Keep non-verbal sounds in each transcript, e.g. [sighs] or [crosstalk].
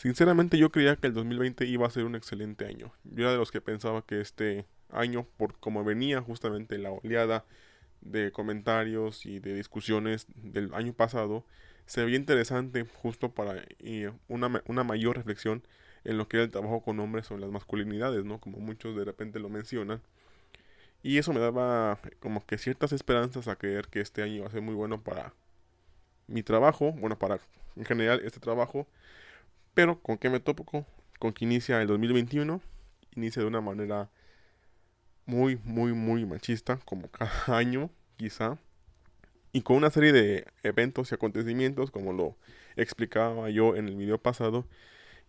Sinceramente yo creía que el 2020 iba a ser un excelente año. Yo era de los que pensaba que este año, por como venía justamente la oleada de comentarios y de discusiones del año pasado, se interesante justo para una, una mayor reflexión en lo que era el trabajo con hombres o las masculinidades, ¿no? Como muchos de repente lo mencionan. Y eso me daba como que ciertas esperanzas a creer que este año iba a ser muy bueno para mi trabajo, bueno, para en general este trabajo. Pero con qué me topo, con que inicia el 2021, inicia de una manera muy, muy, muy machista, como cada [laughs] año, quizá. Y con una serie de eventos y acontecimientos, como lo explicaba yo en el video pasado.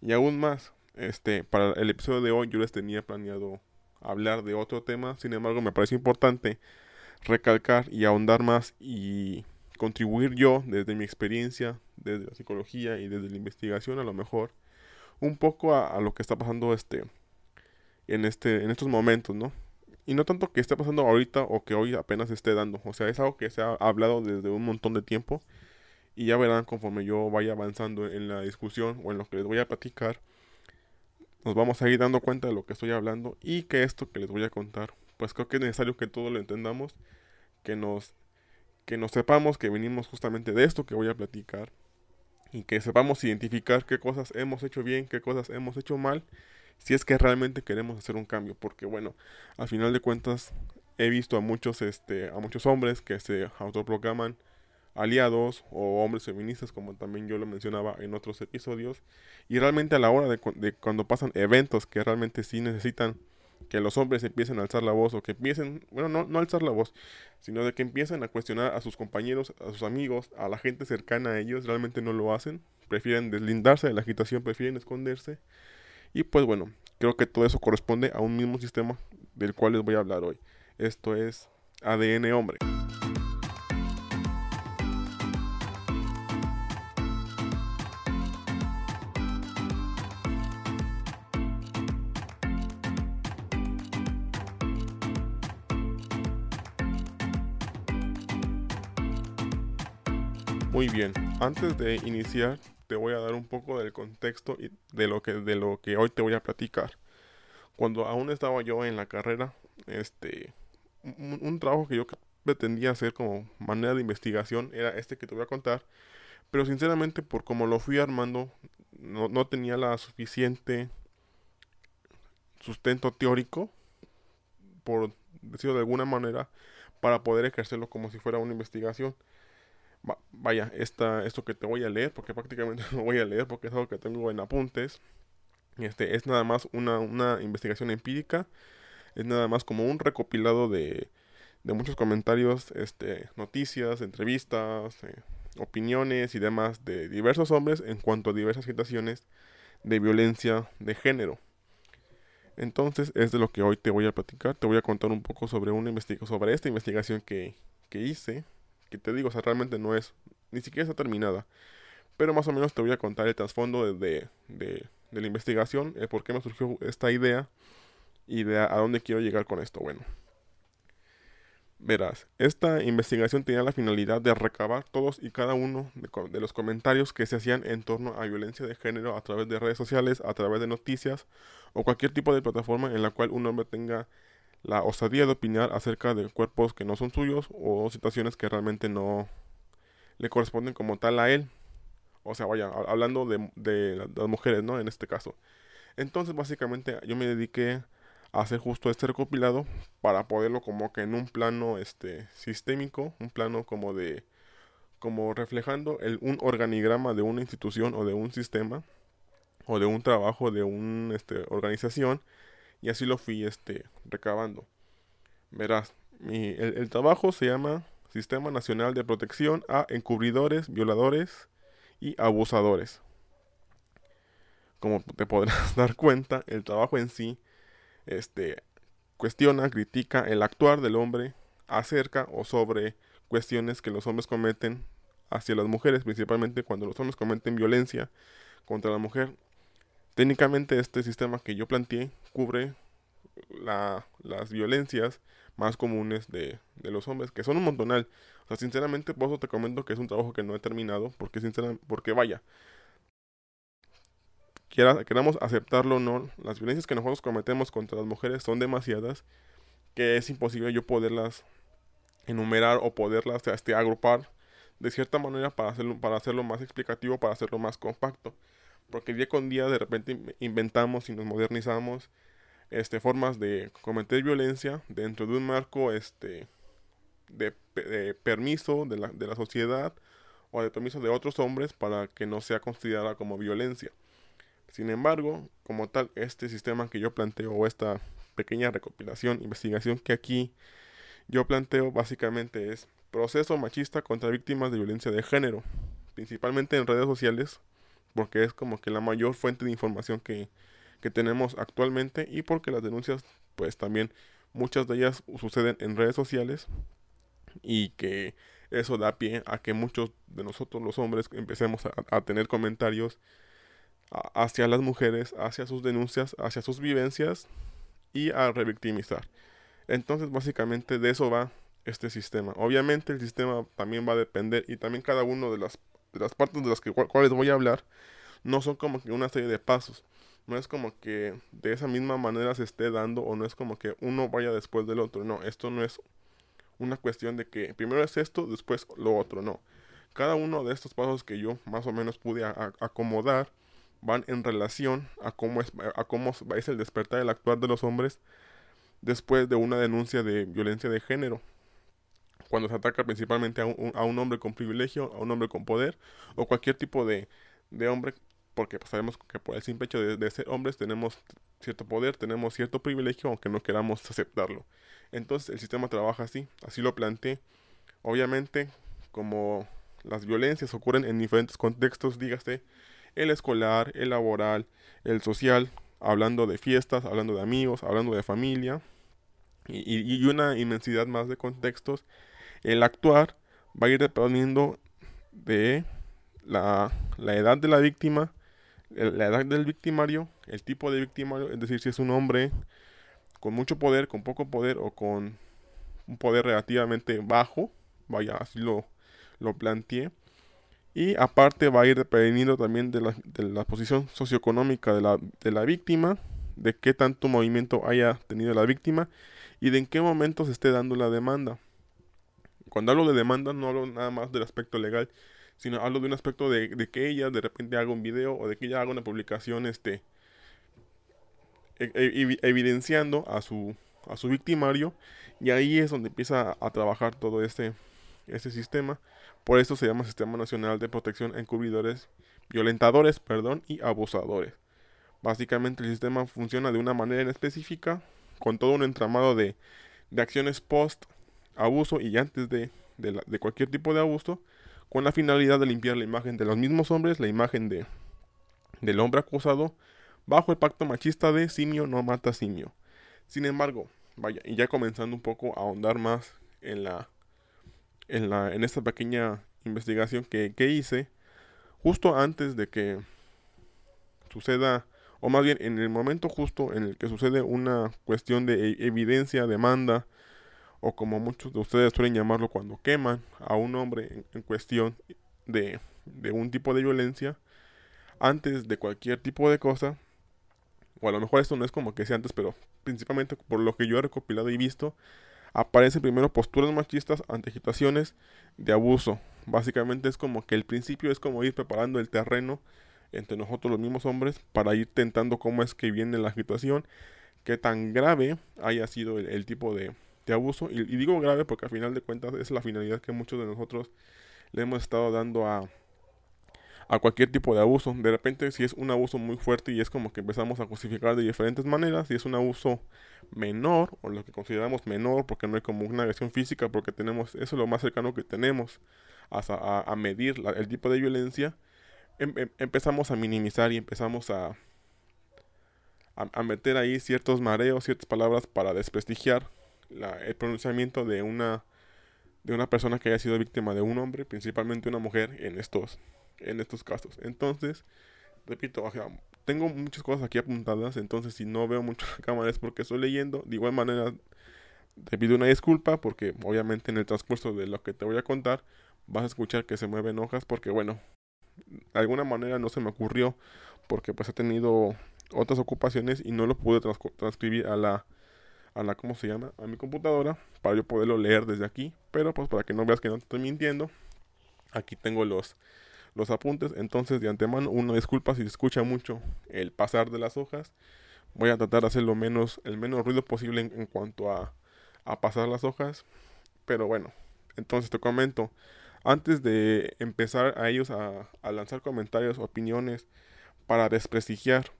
Y aún más, este, para el episodio de hoy yo les tenía planeado hablar de otro tema. Sin embargo, me parece importante recalcar y ahondar más y contribuir yo desde mi experiencia, desde la psicología y desde la investigación a lo mejor, un poco a, lo que está pasando este en este en estos momentos, ¿no? Y no tanto que esté pasando ahorita o que hoy apenas esté dando. O sea, es algo que se ha hablado desde un montón de tiempo. Y ya verán conforme yo vaya avanzando en la discusión o en lo que les voy a platicar. Nos vamos a ir dando cuenta de lo que estoy hablando. Y que esto que les voy a contar. Pues creo que es necesario que todos lo entendamos. Que nos, que nos sepamos que venimos justamente de esto que voy a platicar. Y que sepamos identificar qué cosas hemos hecho bien, qué cosas hemos hecho mal si es que realmente queremos hacer un cambio, porque bueno, al final de cuentas he visto a muchos, este, a muchos hombres que se autoproclaman aliados o hombres feministas, como también yo lo mencionaba en otros episodios, y realmente a la hora de, de cuando pasan eventos que realmente sí necesitan que los hombres empiecen a alzar la voz o que empiecen, bueno, no, no alzar la voz, sino de que empiecen a cuestionar a sus compañeros, a sus amigos, a la gente cercana a ellos, realmente no lo hacen, prefieren deslindarse de la agitación, prefieren esconderse y pues bueno, creo que todo eso corresponde a un mismo sistema del cual les voy a hablar hoy. Esto es ADN hombre. Muy bien, antes de iniciar te voy a dar un poco del contexto y de lo que de lo que hoy te voy a platicar. Cuando aún estaba yo en la carrera, este un, trabajo que yo pretendía hacer como manera de investigación era este que te voy a contar, pero sinceramente por como lo fui armando no, no tenía la suficiente sustento teórico, por decirlo de alguna manera, para poder ejercerlo como si fuera una investigación vaya, esta, esto que te voy a leer, porque prácticamente [laughs] no voy a leer porque es algo que tengo en apuntes. Este, es nada más una, una investigación empírica, es nada más como un recopilado de, de muchos comentarios, este, noticias, entrevistas, eh, opiniones y demás de diversos hombres en cuanto a diversas situaciones de violencia de género. Entonces es de lo que hoy te voy a platicar. Te voy a contar un poco sobre una investigación, sobre esta investigación que, que hice que te digo, o sea, realmente no es, ni siquiera está terminada. Pero más o menos te voy a contar el trasfondo de, de, de, la investigación, el por qué me surgió esta idea y de a, dónde quiero llegar con esto. Bueno, verás, esta investigación tenía la finalidad de recabar todos y cada uno de, de los comentarios que se hacían en torno a violencia de género a través de redes sociales, a través de noticias o cualquier tipo de plataforma en la cual un hombre tenga la osadía de opinar acerca de cuerpos que no son suyos o situaciones que realmente no le corresponden como tal a él. O sea, vaya, hablando de, las mujeres, ¿no? En este caso. Entonces, básicamente, yo me dediqué a hacer justo este recopilado para poderlo como que en un plano este sistémico, un plano como de como reflejando el, un organigrama de una institución o de un sistema o de un trabajo de una este, organización y así lo fui este, recabando. Verás, mi, el, trabajo se llama Sistema Nacional de Protección a Encubridores, Violadores y Abusadores. Como te podrás [laughs] dar cuenta, el trabajo en sí este, cuestiona, critica el actuar del hombre acerca o sobre cuestiones que los hombres cometen hacia las mujeres, principalmente cuando los hombres cometen violencia contra la mujer Técnicamente este sistema que yo planteé cubre la, las violencias más comunes de, los hombres, que son un montonal. O sea, sinceramente, por eso te comento que es un trabajo que no he terminado, porque sinceramente, porque vaya, queramos aceptarlo o no, las violencias que nosotros cometemos contra las mujeres son demasiadas que es imposible yo poderlas enumerar o poderlas este, agrupar de cierta manera para hacerlo, para hacerlo más explicativo, para hacerlo más compacto. Porque día con día de repente inventamos y nos modernizamos este, formas de cometer violencia dentro de un marco este, de, permiso de la, de la sociedad o de permiso de otros hombres para que no sea considerada como violencia. Sin embargo, como tal, este sistema que yo planteo o esta pequeña recopilación, investigación que aquí yo planteo básicamente es proceso machista contra víctimas de violencia de género, principalmente en redes sociales, porque es como que la mayor fuente de información que, que tenemos actualmente y porque las denuncias pues también muchas de ellas suceden en redes sociales y que eso da pie a que muchos de nosotros los hombres empecemos a, tener comentarios hacia las mujeres, hacia sus denuncias, hacia sus vivencias y a revictimizar. Entonces básicamente de eso va este sistema. Obviamente el sistema también va a depender y también cada uno de las, de las partes de las que, cuales voy a hablar no son como que una serie de pasos. No es como que de esa misma manera se esté dando o no es como que uno vaya después del otro. No, esto no es una cuestión de que primero es esto, después lo otro. No. Cada uno de estos pasos que yo más o menos pude acomodar van en relación a cómo es, a cómo es el despertar del actuar de los hombres después de una denuncia de violencia de género. Cuando se ataca principalmente a un, a un hombre con privilegio, a un hombre con poder o cualquier tipo de, de hombre porque pues, sabemos que por el simple hecho de, ser hombres tenemos cierto poder, tenemos cierto privilegio, aunque no queramos aceptarlo. Entonces el sistema trabaja así, así lo planteé. Obviamente, como las violencias ocurren en diferentes contextos, dígase, el escolar, el laboral, el social, hablando de fiestas, hablando de amigos, hablando de familia, y, y una inmensidad más de contextos, el actuar va a ir dependiendo de la, edad de la víctima, la edad del victimario, el tipo de victimario, es decir, si es un hombre con mucho poder, con poco poder o con un poder relativamente bajo, vaya, así lo, lo planteé. Y aparte va a ir dependiendo también de la, de la posición socioeconómica de la, de la víctima, de qué tanto movimiento haya tenido la víctima y de en qué momento se esté dando la demanda. Cuando hablo de demanda no hablo nada más del aspecto legal, sino hablo de un aspecto de, que ella de repente haga un video o de que ella haga una publicación este e, e, evidenciando a su a su victimario y ahí es donde empieza a, trabajar todo este este sistema por eso se llama Sistema Nacional de Protección a Encubridores, Violentadores, perdón, y Abusadores. Básicamente el sistema funciona de una manera en específica, con todo un entramado de, de acciones post abuso y antes de, de, cualquier tipo de abuso, con la finalidad de limpiar la imagen de los mismos hombres, la imagen de, del hombre acusado, bajo el pacto machista de simio no mata simio. Sin embargo, vaya, y ya comenzando un poco a ahondar más en la en la en esta pequeña investigación que, que hice, justo antes de que suceda, o más bien en el momento justo en el que sucede una cuestión de e, evidencia, demanda, o como muchos de ustedes suelen llamarlo cuando queman a un hombre en, cuestión de, de, un tipo de violencia, antes de cualquier tipo de cosa, o a lo mejor esto no es como que sea antes, pero principalmente por lo que yo he recopilado y visto, aparecen primero posturas machistas ante situaciones de abuso. Básicamente es como que el principio es como ir preparando el terreno entre nosotros los mismos hombres para ir tentando cómo es que viene la situación, qué tan grave haya sido el tipo de, abuso. Y, digo grave porque al final de cuentas es la finalidad que muchos de nosotros le hemos estado dando a, a cualquier tipo de abuso. De repente si es un abuso muy fuerte y es como que empezamos a justificar de diferentes maneras. Si es un abuso menor o lo que consideramos menor porque no hay como una agresión física porque tenemos eso es lo más cercano que tenemos a, a medir el tipo de violencia. Em, em, empezamos a minimizar y empezamos a, a meter ahí ciertos mareos, ciertas palabras para desprestigiar el pronunciamiento de una de una persona que haya sido víctima de un hombre, principalmente una mujer en estos en estos casos. Entonces, repito, tengo muchas cosas aquí apuntadas, entonces si no veo mucho [laughs] la cámara es porque estoy leyendo. De igual manera, te pido una disculpa porque obviamente en el transcurso de lo que te voy a contar vas a escuchar que se mueven hojas porque bueno, de alguna manera no se me ocurrió porque pues he tenido otras ocupaciones y no lo pude transcribir a la a la cómo se llama a mi computadora para yo poderlo leer desde aquí. Pero pues para que no veas que no te estoy mintiendo aquí tengo los los apuntes. Entonces de antemano una disculpa si se escucha mucho el pasar de las hojas. Voy a tratar de hacer lo menos el menos ruido posible en, cuanto a, a pasar las hojas. Pero bueno entonces te comento. Antes de empezar a ellos a, a lanzar comentarios opiniones para desprestigiar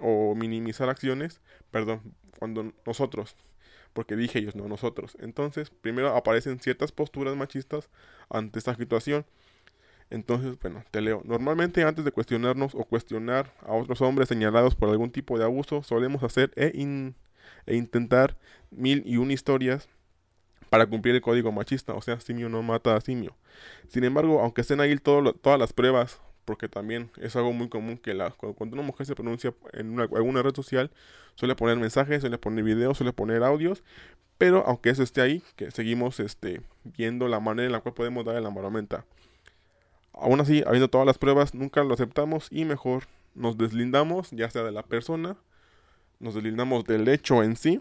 o minimizar acciones, perdón, cuando nosotros, porque dije ellos, no nosotros. Entonces, primero aparecen ciertas posturas machistas ante esta situación. Entonces, bueno, te leo. Normalmente antes de cuestionarnos o cuestionar a otros hombres señalados por algún tipo de abuso, solemos hacer e, e intentar mil y una historias para cumplir el código machista, o sea, simio no mata a simio. Sin embargo, aunque estén ahí todas las pruebas porque también es algo muy común que cuando una mujer se pronuncia en una, alguna red social, suele poner mensajes, suele poner videos, suele poner audios, pero aunque eso esté ahí, que seguimos este, viendo la manera en la cual podemos dar la maromenta. Aún así, habiendo todas las pruebas, nunca lo aceptamos y mejor nos deslindamos, ya sea de la persona, nos deslindamos del hecho en sí,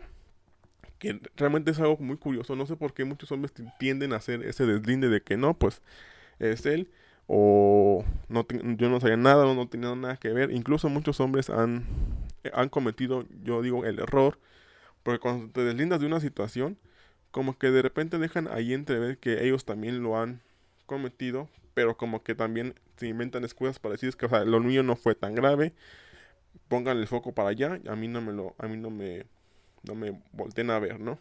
que realmente es algo muy curioso. No sé por qué muchos hombres tienden a hacer ese deslinde de que no, pues es él o no yo no sabía nada, no, no tenía nada que ver. Incluso muchos hombres han, han cometido, yo digo, el error, porque cuando te deslindas de una situación, como que de repente dejan ahí entrever que ellos también lo han cometido, pero como que también se inventan excusas para decir que o sea, lo mío no fue tan grave, pongan el foco para allá, a mí no me lo, a mí no me, no me volteen a ver, ¿no?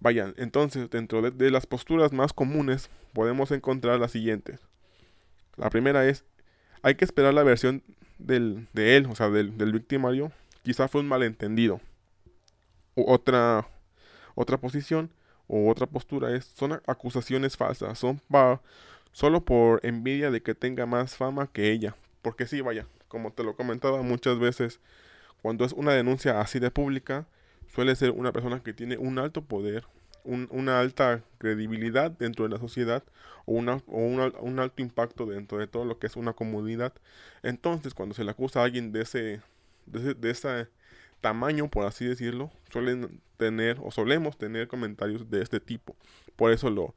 Vayan, entonces dentro de, de las posturas más comunes podemos encontrar las siguientes. La primera es, hay que esperar la versión del, de él, o sea, del, del victimario. Quizá fue un malentendido. Otra, otra posición o otra postura es, son acusaciones falsas, son solo por envidia de que tenga más fama que ella. Porque sí, vaya, como te lo comentaba muchas veces, cuando es una denuncia así de pública, suele ser una persona que tiene un alto poder, una alta credibilidad dentro de la sociedad o, una, o un alto impacto dentro de todo lo que es una comunidad. Entonces, cuando se le acusa a alguien de ese, de ese, tamaño, por así decirlo, suelen tener o solemos tener comentarios de este tipo. Por eso lo,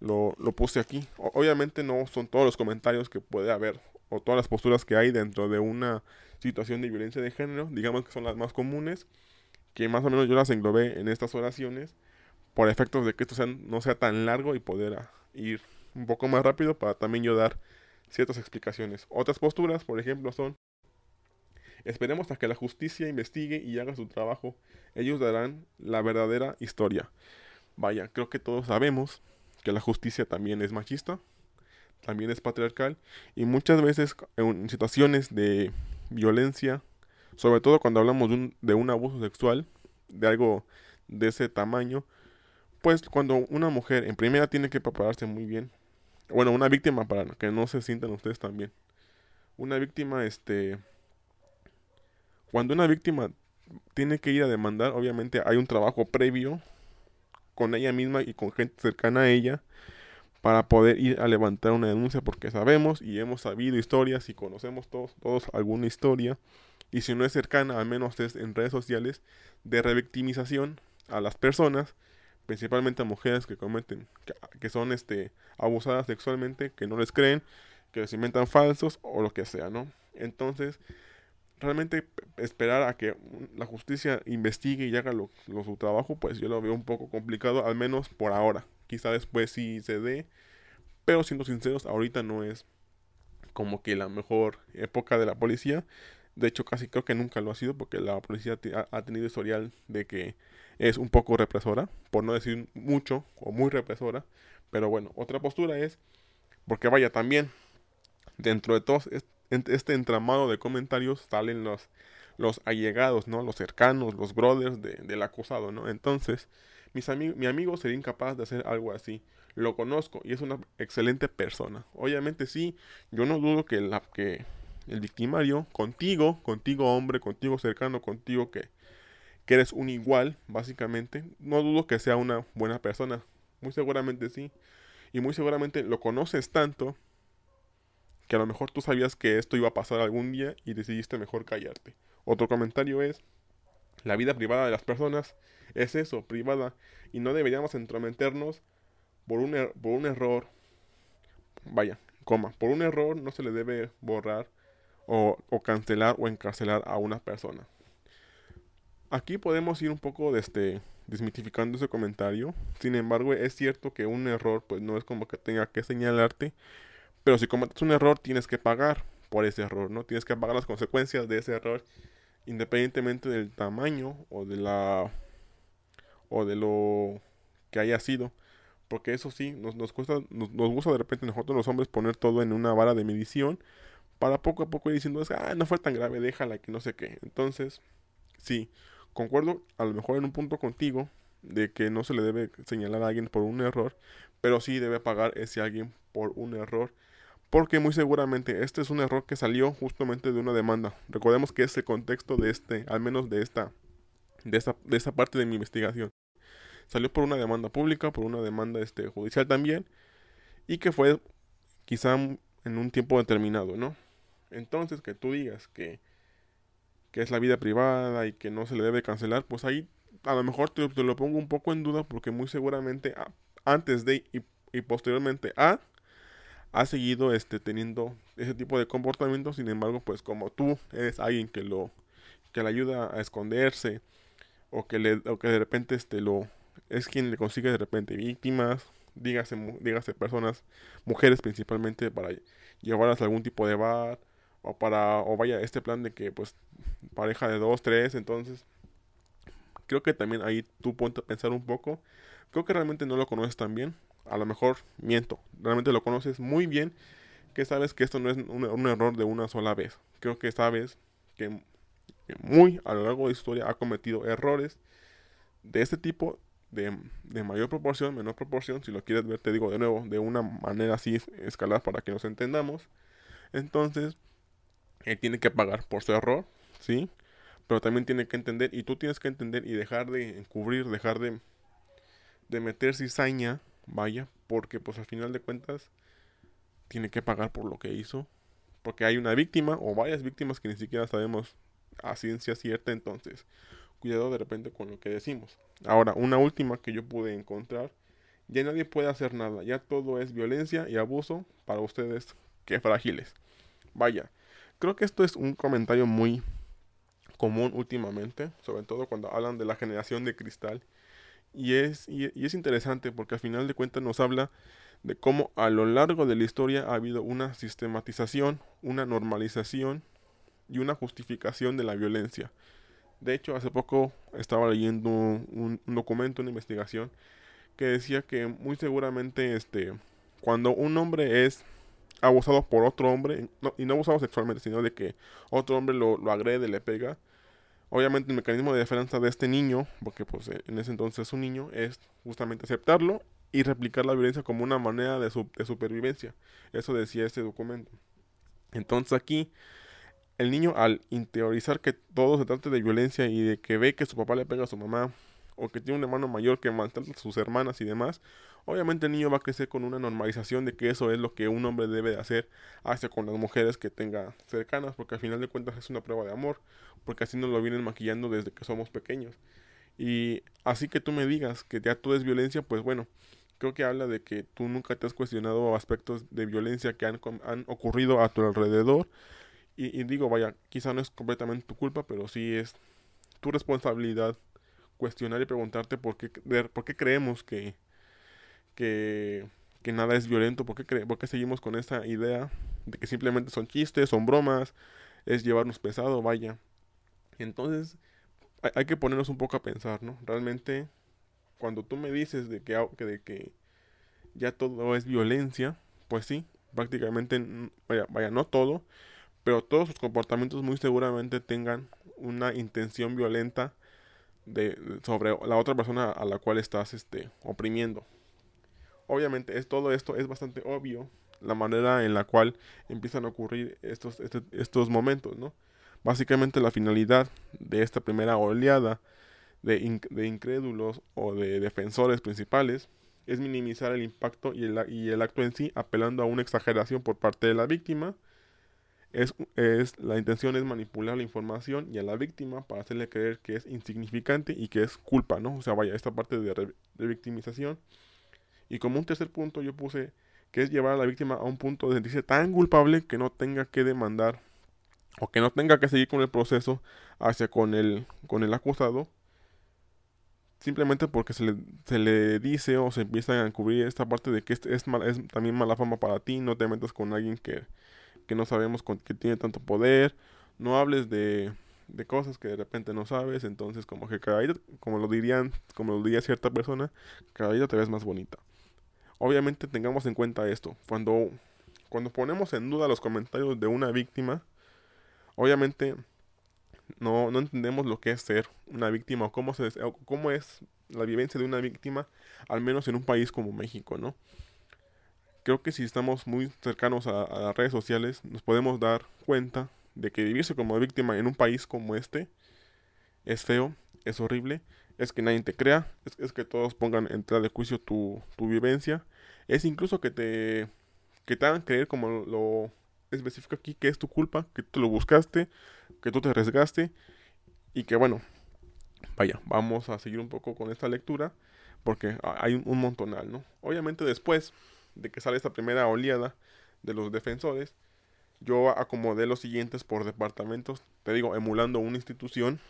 lo, lo puse aquí. obviamente no son todos los comentarios que puede haber o todas las posturas que hay dentro de una situación de violencia de género, digamos que son las más comunes, que más o menos yo las englobé en estas oraciones por efectos de que esto no sea tan largo y poder ah, ir un poco más rápido para también yo dar ciertas explicaciones. Otras posturas, por ejemplo, son esperemos a que la justicia investigue y haga su trabajo. Ellos darán la verdadera historia. Vaya, creo que todos sabemos que la justicia también es machista, también es patriarcal y muchas veces en situaciones de violencia, sobre todo cuando hablamos de un, de un abuso sexual, de algo de ese tamaño, pues cuando una mujer en primera tiene que prepararse muy bien, bueno, una víctima para que no se sientan ustedes también. Una víctima, este, cuando una víctima tiene que ir a demandar, obviamente hay un trabajo previo con ella misma y con gente cercana a ella para poder ir a levantar una denuncia porque sabemos y hemos sabido historias y conocemos todos, todos alguna historia y si no es cercana, al menos es en redes sociales de revictimización a las personas principalmente a mujeres que cometen, que, son este, abusadas sexualmente, que no les creen, que les inventan falsos o lo que sea, ¿no? Entonces, realmente esperar a que la justicia investigue y haga lo, su trabajo, pues yo lo veo un poco complicado, al menos por ahora. Quizá después sí se dé, pero siendo sinceros, ahorita no es como que la mejor época de la policía. De hecho, casi creo que nunca lo ha sido porque la policía ha tenido historial de que es un poco represora, por no decir mucho o muy represora. Pero bueno, otra postura es, porque vaya, también dentro de todo este entramado de comentarios salen los, los allegados, ¿no? Los cercanos, los brothers del acusado, ¿no? Entonces, mis mi amigo sería incapaz de hacer algo así. Lo conozco y es una excelente persona. Obviamente sí, yo no dudo que, la, que el victimario, contigo, contigo hombre, contigo cercano, contigo que que eres un igual, básicamente, no dudo que sea una buena persona. Muy seguramente sí. Y muy seguramente lo conoces tanto que a lo mejor tú sabías que esto iba a pasar algún día y decidiste mejor callarte. Otro comentario es, la vida privada de las personas es eso, privada, y no deberíamos entrometernos por un, er, por un error, vaya, coma, por un error no se le debe borrar o, o cancelar o encarcelar a una persona. Aquí podemos ir un poco de este, desmitificando ese comentario. Sin embargo, es cierto que un error pues no es como que tenga que señalarte, pero si cometes un error tienes que pagar por ese error, ¿no? Tienes que pagar las consecuencias de ese error independientemente del tamaño o de la o de lo que haya sido. Porque eso sí, nos, nos, cuesta, nos, gusta de repente nosotros los hombres poner todo en una vara de medición para poco a poco ir diciendo, ah, no fue tan grave, déjala, que no sé qué. Entonces, sí, concuerdo a lo mejor en un punto contigo de que no se le debe señalar a alguien por un error, pero sí debe pagar ese alguien por un error. Porque muy seguramente este es un error que salió justamente de una demanda. Recordemos que es el contexto de este, al menos de esta, de esta, de esta parte de mi investigación salió por una demanda pública, por una demanda este, judicial también, y que fue quizá en un tiempo determinado, ¿no? Entonces, que tú digas que, que es la vida privada y que no se le debe cancelar, pues ahí a lo mejor te, lo pongo un poco en duda porque muy seguramente antes de y, posteriormente a ha seguido este teniendo ese tipo de comportamiento, sin embargo, pues como tú eres alguien que lo que le ayuda a esconderse o que le o que de repente este lo es quien le consigue de repente víctimas, dígase, dígase personas, mujeres principalmente, para llevarlas a algún tipo de bar, o para, o vaya, este plan de que pues pareja de dos, tres, entonces creo que también ahí tú ponte a pensar un poco, creo que realmente no lo conoces tan bien, a lo mejor miento, realmente lo conoces muy bien, que sabes que esto no es un, un error de una sola vez, creo que sabes que, que muy a lo largo de historia ha cometido errores de este tipo de, mayor proporción, menor proporción, si lo quieres ver, te digo de nuevo, de una manera así escalar para que nos entendamos. Entonces, él tiene que pagar por su error, ¿sí? Pero también tiene que entender, y tú tienes que entender y dejar de encubrir, dejar de, de meter cizaña, vaya, porque pues al final de cuentas tiene que pagar por lo que hizo. Porque hay una víctima o varias víctimas que ni siquiera sabemos a ciencia cierta, entonces cuidado de repente con lo que decimos. Ahora, una última que yo pude encontrar. Ya nadie puede hacer nada. Ya todo es violencia y abuso para ustedes que frágiles. Vaya, creo que esto es un comentario muy común últimamente, sobre todo cuando hablan de la generación de cristal. Y es, y, es interesante porque al final de cuentas nos habla de cómo a lo largo de la historia ha habido una sistematización, una normalización y una justificación de la violencia. De hecho, hace poco estaba leyendo un, documento, una investigación, que decía que muy seguramente este, cuando un hombre es abusado por otro hombre, y no abusado sexualmente, sino de que otro hombre lo, lo agrede, le pega, obviamente el mecanismo de defensa de este niño, porque pues en ese entonces es un niño, es justamente aceptarlo y replicar la violencia como una manera de, de supervivencia. Eso decía este documento. Entonces aquí el niño al interiorizar que todo se trata de violencia y de que ve que su papá le pega a su mamá o que tiene un hermano mayor que maltrata a sus hermanas y demás, obviamente el niño va a crecer con una normalización de que eso es lo que un hombre debe de hacer hacia con las mujeres que tenga cercanas, porque al final de cuentas es una prueba de amor, porque así nos lo vienen maquillando desde que somos pequeños. Y así que tú me digas que ya todo es violencia, pues bueno, creo que habla de que tú nunca te has cuestionado aspectos de violencia que han, han ocurrido a tu alrededor, y, digo, vaya, quizá no es completamente tu culpa, pero sí es tu responsabilidad cuestionar y preguntarte por qué, por qué creemos que, que, nada es violento, por qué, por qué seguimos con esa idea de que simplemente son chistes, son bromas, es llevarnos pesado, vaya. Entonces, hay, hay que ponernos un poco a pensar, ¿no? Realmente, cuando tú me dices de que, de que ya todo es violencia, pues sí, prácticamente, vaya, vaya, no todo, pero todos sus comportamientos muy seguramente tengan una intención violenta de, sobre la otra persona a la cual estás este, oprimiendo. Obviamente es, todo esto es bastante obvio la manera en la cual empiezan a ocurrir estos, este, estos momentos, ¿no? Básicamente la finalidad de esta primera oleada de, de incrédulos o de defensores principales es minimizar el impacto y el, y el acto en sí, apelando a una exageración por parte de la víctima. Es, es, la intención es manipular la información y a la víctima para hacerle creer que es insignificante y que es culpa, ¿no? O sea, vaya, esta parte de, de victimización. Y como un tercer punto yo puse que es llevar a la víctima a un punto de sentirse tan culpable que no tenga que demandar o que no tenga que seguir con el proceso hacia con el, con el acusado simplemente porque se le, se le dice o se empieza a cubrir esta parte de que es, es, es también mala fama para ti, no te metas con alguien que, que no sabemos con, que tiene tanto poder, no hables de, de cosas que de repente no sabes, entonces como que cada día, como lo dirían, como lo diría cierta persona, cada día te ves más bonita. Obviamente tengamos en cuenta esto, cuando, cuando ponemos en duda los comentarios de una víctima, obviamente no, no entendemos lo que es ser una víctima o cómo, se, cómo es la vivencia de una víctima, al menos en un país como México, ¿no? Creo que si estamos muy cercanos a, las redes sociales, nos podemos dar cuenta de que vivirse como víctima en un país como este es feo, es horrible, es que nadie te crea, es, que todos pongan en tela de juicio tu, tu, vivencia, es incluso que te, que te hagan creer como lo específico aquí que es tu culpa, que tú lo buscaste, que tú te arriesgaste y que bueno, vaya, vamos a seguir un poco con esta lectura porque hay un, montonal, ¿no? Obviamente después de que sale esta primera oleada de los defensores, yo acomodé los siguientes por departamentos, te digo, emulando una institución,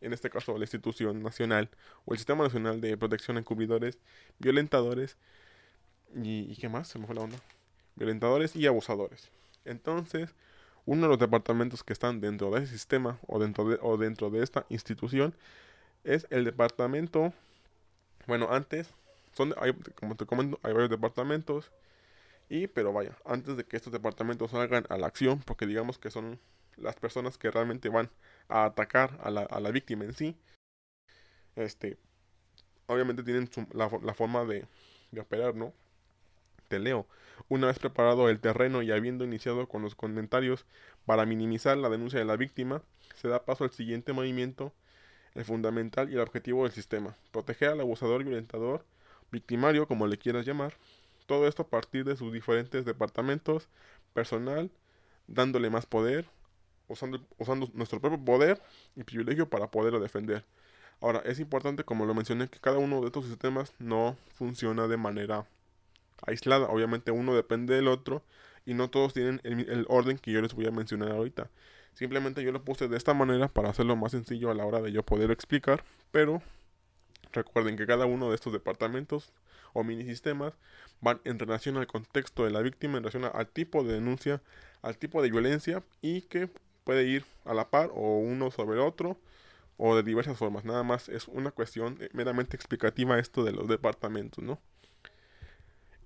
en este caso la institución nacional o el Sistema Nacional de Protección a Encubridores, Violentadores y, ¿qué más? Se me fue la onda. Violentadores y abusadores. Entonces, uno de los departamentos que están dentro de ese sistema o dentro de, o dentro de esta institución es el departamento, bueno, antes, hay, como te comento, hay varios departamentos, y, pero vaya, antes de que estos departamentos salgan a la acción, porque digamos que son las personas que realmente van a atacar a la, a la víctima en sí, este, obviamente tienen la, la, forma de, de operar, ¿no? Te leo. Una vez preparado el terreno y habiendo iniciado con los comentarios para minimizar la denuncia de la víctima, se da paso al siguiente movimiento, el fundamental y el objetivo del sistema, proteger al abusador, violentador, victimario, como le quieras llamar, todo esto a partir de sus diferentes departamentos, personal, dándole más poder, usando, usando nuestro propio poder y privilegio para poderlo defender. Ahora, es importante, como lo mencioné, que cada uno de estos sistemas no funciona de manera aislada. Obviamente uno depende del otro y no todos tienen el, orden que yo les voy a mencionar ahorita. Simplemente yo lo puse de esta manera para hacerlo más sencillo a la hora de yo poder explicar, pero recuerden que cada uno de estos departamentos o mini sistemas van en relación al contexto de la víctima, en relación al tipo de denuncia, al tipo de violencia y que puede ir a la par o uno sobre otro o de diversas formas. Nada más es una cuestión meramente explicativa esto de los departamentos, ¿no?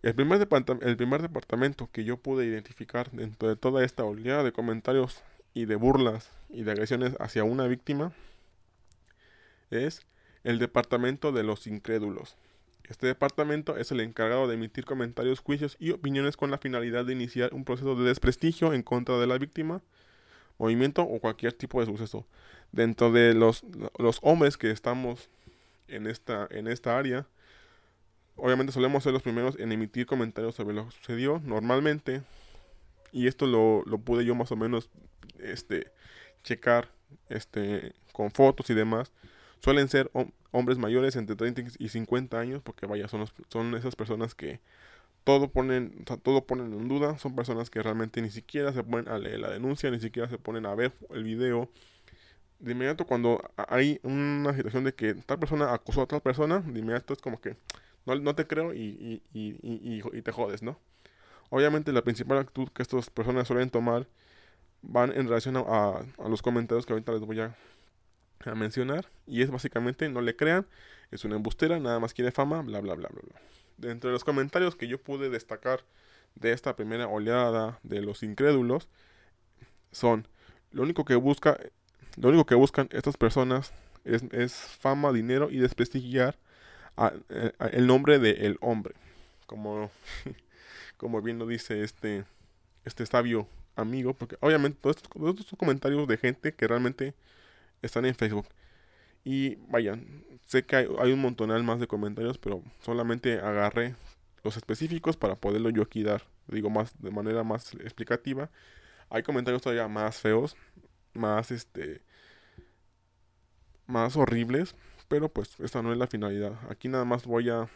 El primer, el primer departamento que yo pude identificar dentro de toda esta oleada de comentarios y de burlas y de agresiones hacia una víctima es el departamento de los incrédulos. Este departamento es el encargado de emitir comentarios, juicios y opiniones con la finalidad de iniciar un proceso de desprestigio en contra de la víctima, movimiento o cualquier tipo de suceso. Dentro de los, los hombres que estamos en esta, en esta área, obviamente solemos ser los primeros en emitir comentarios sobre lo que sucedió normalmente. Y esto lo, lo pude yo más o menos este, checar este, con fotos y demás. Suelen ser hombres mayores entre 30 y 50 años, porque vaya, son, son esas personas que todo ponen, todo ponen en duda. Son personas que realmente ni siquiera se ponen a leer la denuncia, ni siquiera se ponen a ver el video. De inmediato, cuando hay una situación de que tal persona acusó a tal persona, de inmediato es como que no, te creo y, y, te jodes, ¿no? Obviamente la principal actitud que estas personas suelen tomar van en relación a, los comentarios que ahorita les voy a, mencionar. Y es básicamente no le crean, es una embustera, nada más quiere fama, bla, bla, bla, bla, bla. Dentro de los comentarios que yo pude destacar de esta primera oleada de los incrédulos son lo único que busca lo único que buscan estas personas es, es fama, dinero y desprestigiar eh, el nombre de el hombre. Como, [laughs] como bien lo dice este, este sabio amigo, porque obviamente todos estos, son comentarios de gente que realmente están en Facebook. Y vayan, sé que hay, un montonal más de comentarios, pero solamente agarré los específicos para poderlo yo aquí dar, digo más de manera más explicativa. Hay comentarios todavía más feos, más este más horribles, pero pues esta no es la finalidad. Aquí nada más voy a,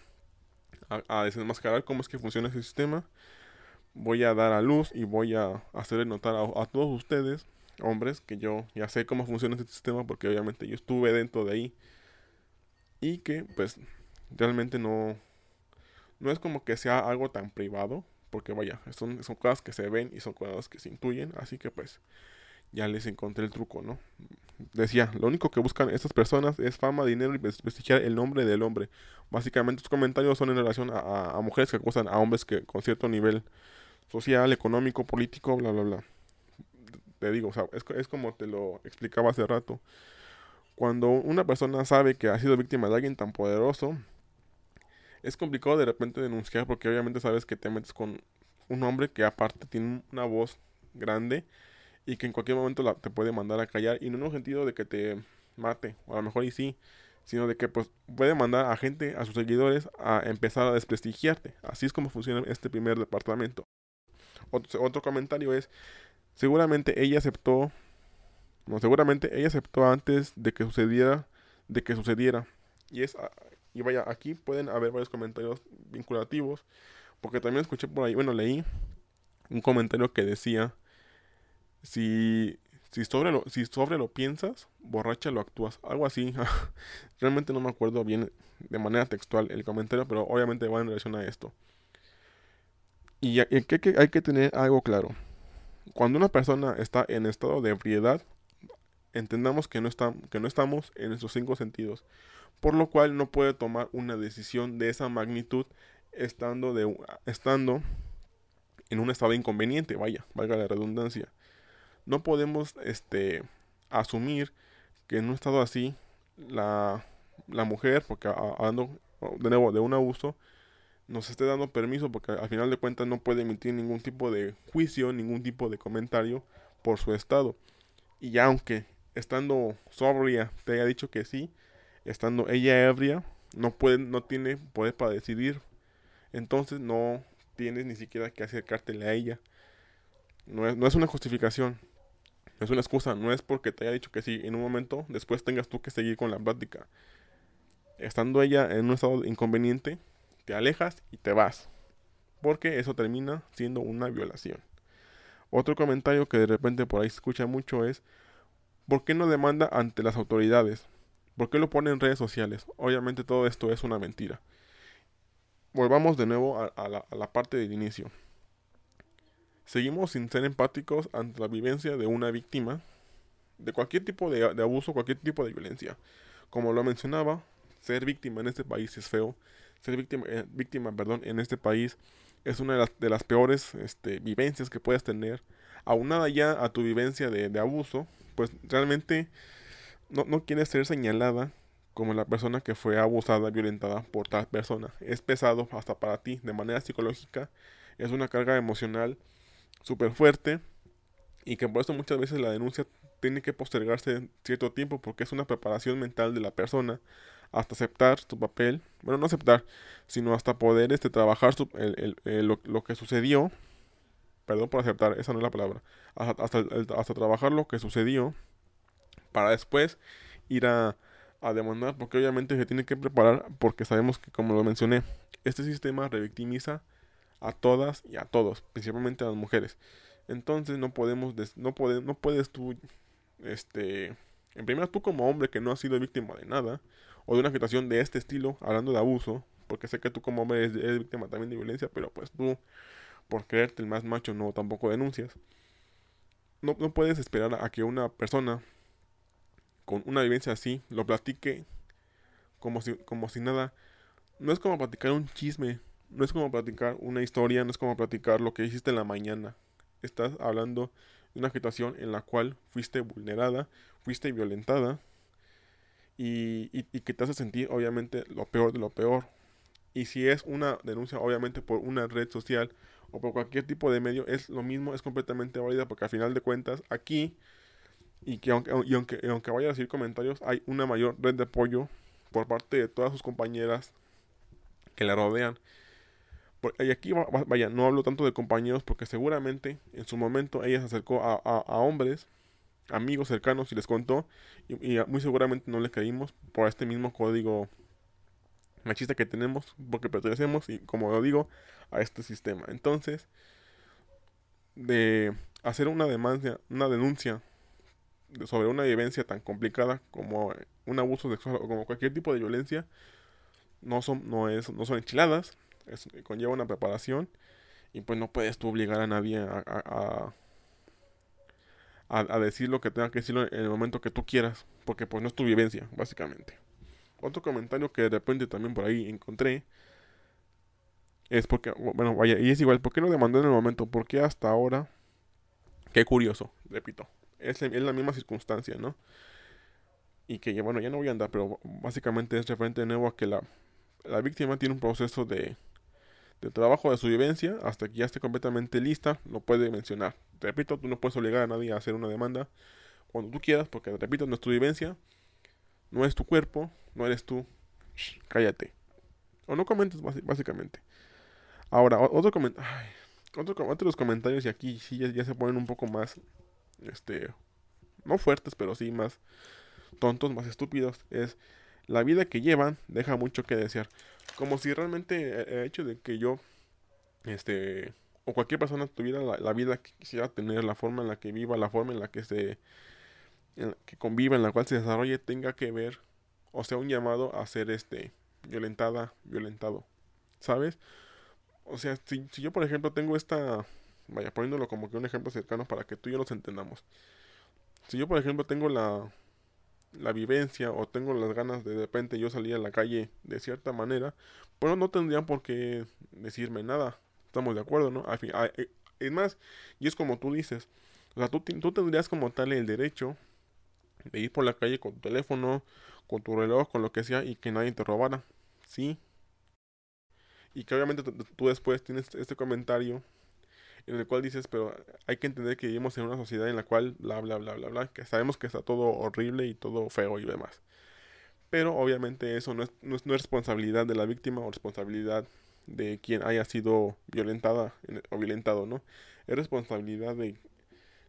a, desenmascarar cómo es que funciona ese sistema. Voy a dar a luz y voy a hacerle notar a, todos ustedes, hombres, que yo ya sé cómo funciona este sistema porque obviamente yo estuve dentro de ahí. Y que pues realmente no, no es como que sea algo tan privado, porque vaya, son, son cosas que se ven y son cosas que se intuyen, así que pues ya les encontré el truco, ¿no? Decía, lo único que buscan estas personas es fama, dinero y prestigiar el nombre del hombre. Básicamente sus comentarios son en relación a, mujeres que acusan a hombres que con cierto nivel social, económico, político, bla, bla, bla. Te digo, o sea, es, es como te lo explicaba hace rato. Cuando una persona sabe que ha sido víctima de alguien tan poderoso, es complicado de repente denunciar porque obviamente sabes que te metes con un hombre que aparte tiene una voz grande y que en cualquier momento la, te puede mandar a callar y no en un sentido de que te mate, o a lo mejor y sí, sino de que pues puede mandar a gente, a sus seguidores, a empezar a desprestigiarte. Así es como funciona este primer departamento. Otro, otro comentario es, seguramente ella aceptó, no, seguramente ella aceptó antes de que sucediera, de que sucediera. Y es, y vaya, aquí pueden haber varios comentarios vinculativos, porque también escuché por ahí, bueno, leí un comentario que decía, si, si, sobre, lo, si sobre lo piensas, borracha lo actúas. Algo así. [laughs] Realmente no me acuerdo bien de manera textual el comentario, pero obviamente va en relación a esto. Y que, hay que tener algo claro. Cuando una persona está en estado de ebriedad, entendamos que no, está, que no estamos en esos cinco sentidos, por lo cual no puede tomar una decisión de esa magnitud estando, de, estando en un estado inconveniente, vaya, valga la redundancia. No podemos este, asumir que en un estado así la, la mujer, porque hablando de nuevo de un abuso, nos esté dando permiso porque al final de cuentas no puede emitir ningún tipo de juicio, ningún tipo de comentario por su estado. Y aunque estando sobria te haya dicho que sí, estando ella ebria, no puede, no tiene poder para decidir. Entonces no tienes ni siquiera que acercártele a ella. No es, no es una justificación es una excusa, no es porque te haya dicho que sí, en un momento después tengas tú que seguir con la práctica. Estando ella en un estado inconveniente, te alejas y te vas. Porque eso termina siendo una violación. Otro comentario que de repente por ahí se escucha mucho es, ¿por qué no demanda ante las autoridades? ¿Por qué lo pone en redes sociales? Obviamente todo esto es una mentira. Volvamos de nuevo a, la, parte del inicio. Seguimos sin ser empáticos ante la vivencia de una víctima de cualquier tipo de, abuso, cualquier tipo de violencia. Como lo mencionaba, ser víctima en este país es feo. Ser víctima, eh, víctima perdón, en este país es una de las, de las peores este, vivencias que puedes tener. Aunada ya a tu vivencia de, de abuso, pues realmente no, no quieres ser señalada como la persona que fue abusada, violentada por tal persona. Es pesado hasta para ti, de manera psicológica. Es una carga emocional súper fuerte y que por eso muchas veces la denuncia tiene que postergarse cierto tiempo porque es una preparación mental de la persona hasta aceptar su papel, bueno, no aceptar, sino hasta poder este, trabajar lo, que sucedió, perdón por aceptar, esa no es la palabra, hasta, hasta, trabajar lo que sucedió para después ir a, a demandar, porque obviamente se tiene que preparar, porque sabemos que, como lo mencioné, este sistema revictimiza a todas y a todos, principalmente a las mujeres. Entonces no podemos, no, no puedes tú, este, en primer tú como hombre que no has sido víctima de nada, o de una situación de este estilo, hablando de abuso, porque sé que tú como hombre eres, víctima también de violencia, pero pues tú, por creerte el más macho, no tampoco denuncias. No, no puedes esperar a que una persona con una vivencia así lo platique como si, como si nada. No es como platicar un chisme no es como platicar una historia, no es como platicar lo que hiciste en la mañana. Estás hablando una situación en la cual fuiste vulnerada, fuiste violentada y, y, que te hace sentir obviamente lo peor de lo peor. Y si es una denuncia obviamente por una red social o por cualquier tipo de medio, es lo mismo, es completamente válida porque al final de cuentas aquí Y que aunque, y aunque, aunque vaya a decir comentarios, hay una mayor red de apoyo por parte de todas sus compañeras que la rodean. Y aquí, vaya, no hablo tanto de compañeros porque seguramente en su momento ella se acercó a, hombres, amigos cercanos y les contó y, muy seguramente no le creímos por este mismo código machista que tenemos porque pertenecemos y como lo digo a este sistema. Entonces, de hacer una demanda, una denuncia sobre una vivencia tan complicada como un abuso sexual o como cualquier tipo de violencia, no son, no es, no son enchiladas, conlleva una preparación y pues no puedes tú obligar a nadie a, a, decir lo que tenga que decirlo en el momento que tú quieras, porque pues no es tu vivencia, básicamente. Otro comentario que de repente también por ahí encontré es porque, bueno, vaya, y es igual, ¿por qué no demandó en el momento? ¿Por qué hasta ahora? Qué curioso, repito. Es, es la misma circunstancia, ¿no? Y que, bueno, ya no voy a andar, pero básicamente es referente de nuevo a que la, la víctima tiene un proceso de, de trabajo de su vivencia hasta que ya esté completamente lista, lo puede mencionar. Te repito, tú no puedes obligar a nadie a hacer una demanda cuando tú quieras, porque te repito, no es tu vivencia, no es tu cuerpo, no eres tú. cállate. O no comentes básicamente. Ahora, otro comentario. Otro, otros comentarios y aquí sí ya, se ponen un poco más, este, no fuertes, pero sí más tontos, más estúpidos. Es la vida que llevan deja mucho que desear. Como si realmente el hecho de que yo, este, o cualquier persona tuviera la, vida que quisiera tener, la forma en la que viva, la forma en la que se, que conviva, en la cual se desarrolle, tenga que ver, o sea, un llamado a ser, este, violentada, violentado, ¿sabes? O sea, si, si yo, por ejemplo, tengo esta, vaya, poniéndolo como que un ejemplo cercano para que tú y yo nos entendamos. Si yo, por ejemplo, tengo la, la vivencia o tengo las ganas de de repente yo salir a la calle de cierta manera, pues no tendrían por qué decirme nada. Estamos de acuerdo, ¿no? Eh, es más, y es como tú dices, o sea, tú, tú tendrías como tal el derecho de ir por la calle con tu teléfono, con tu reloj, con lo que sea, y que nadie te robara. Sí. Y que obviamente tú después tienes este comentario en el cual dices, pero hay que entender que vivimos en una sociedad en la cual bla, bla, bla, bla, bla, que sabemos que está todo horrible y todo feo y demás. Pero obviamente eso no es, no es, responsabilidad de la víctima o responsabilidad de quien haya sido violentada o violentado, ¿no? Es responsabilidad de,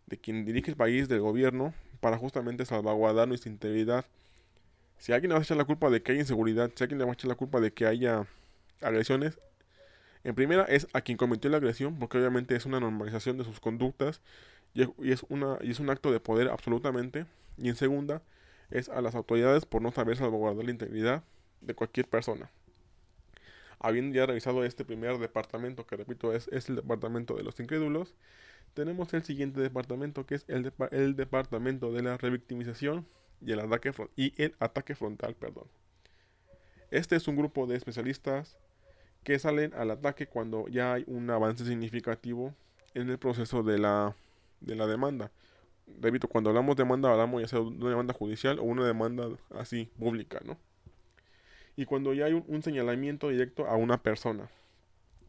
de quien dirige el país, del gobierno, para justamente salvaguardar nuestra integridad. Si alguien le va a echar la culpa de que hay inseguridad, si alguien le va a echar la culpa de que haya agresiones, en primera es a quien cometió la agresión, porque obviamente es una normalización de sus conductas y es, una, y es un acto de poder absolutamente. Y en segunda es a las autoridades por no saber salvaguardar la integridad de cualquier persona. Habiendo ya revisado este primer departamento, que repito es, es el departamento de los incrédulos, tenemos el siguiente departamento que es el, el departamento de la revictimización y el ataque, y el ataque frontal. Perdón. Este es un grupo de especialistas que salen al ataque cuando ya hay un avance significativo en el proceso de la, de la demanda. Repito, cuando hablamos de demanda, hablamos ya sea de una demanda judicial o una demanda así, pública, ¿no? Y cuando ya hay un, señalamiento directo a una persona.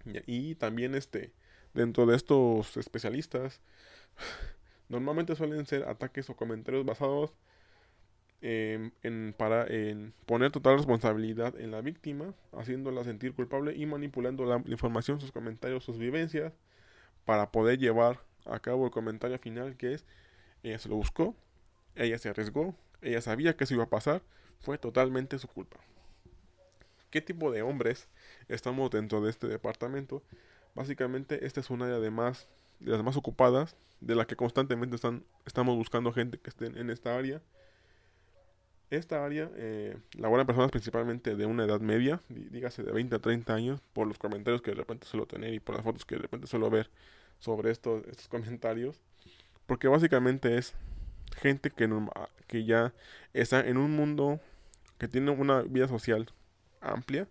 Y, y también este, dentro de estos especialistas, [sighs] normalmente suelen ser ataques o comentarios basados en, para poner total responsabilidad en la víctima, haciéndola sentir culpable y manipulando la, información, sus comentarios, sus vivencias, para poder llevar a cabo el comentario final que es, ella se lo buscó, ella se arriesgó, ella sabía que eso iba a pasar, fue totalmente su culpa. ¿Qué tipo de hombres estamos dentro de este departamento? Básicamente esta es una área de, más, de las más ocupadas, de la que constantemente están, estamos buscando gente que esté en esta área esta área eh, laboran personas principalmente de una edad media, dígase de 20 a 30 años, por los comentarios que de repente suelo tener y por las fotos que de repente suelo ver sobre estos, comentarios. Porque básicamente es gente que, que ya está en un mundo que tiene una vida social amplia.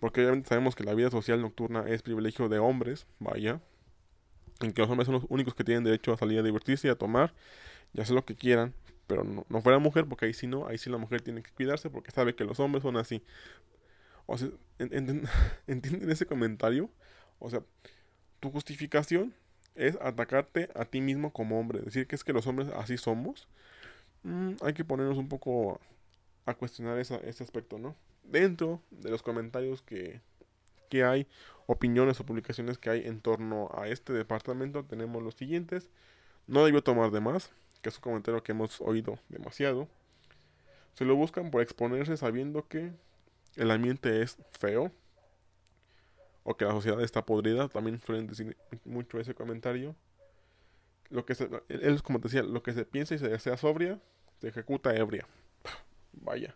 Porque obviamente sabemos que la vida social nocturna es privilegio de hombres, vaya. En que los hombres son los únicos que tienen derecho a salir a divertirse y a tomar y hacer lo que quieran pero no, no, fuera mujer, porque ahí sí no, ahí sí la mujer tiene que cuidarse porque sabe que los hombres son así. O sea, [laughs] ¿entienden ese comentario? O sea, tu justificación es atacarte a ti mismo como hombre. Decir que es que los hombres así somos. Mm, hay que ponernos un poco a cuestionar ese aspecto, ¿no? Dentro de los comentarios que, que hay, opiniones o publicaciones que hay en torno a este departamento, tenemos los siguientes. No debió tomar de más, que es un comentario que hemos oído demasiado. Se lo buscan por exponerse sabiendo que el ambiente es feo o que la sociedad está podrida, también suelen decir mucho ese comentario. Lo que se, él, como te decía, lo que se piensa y se desea sobria, se ejecuta ebria. [laughs] Vaya.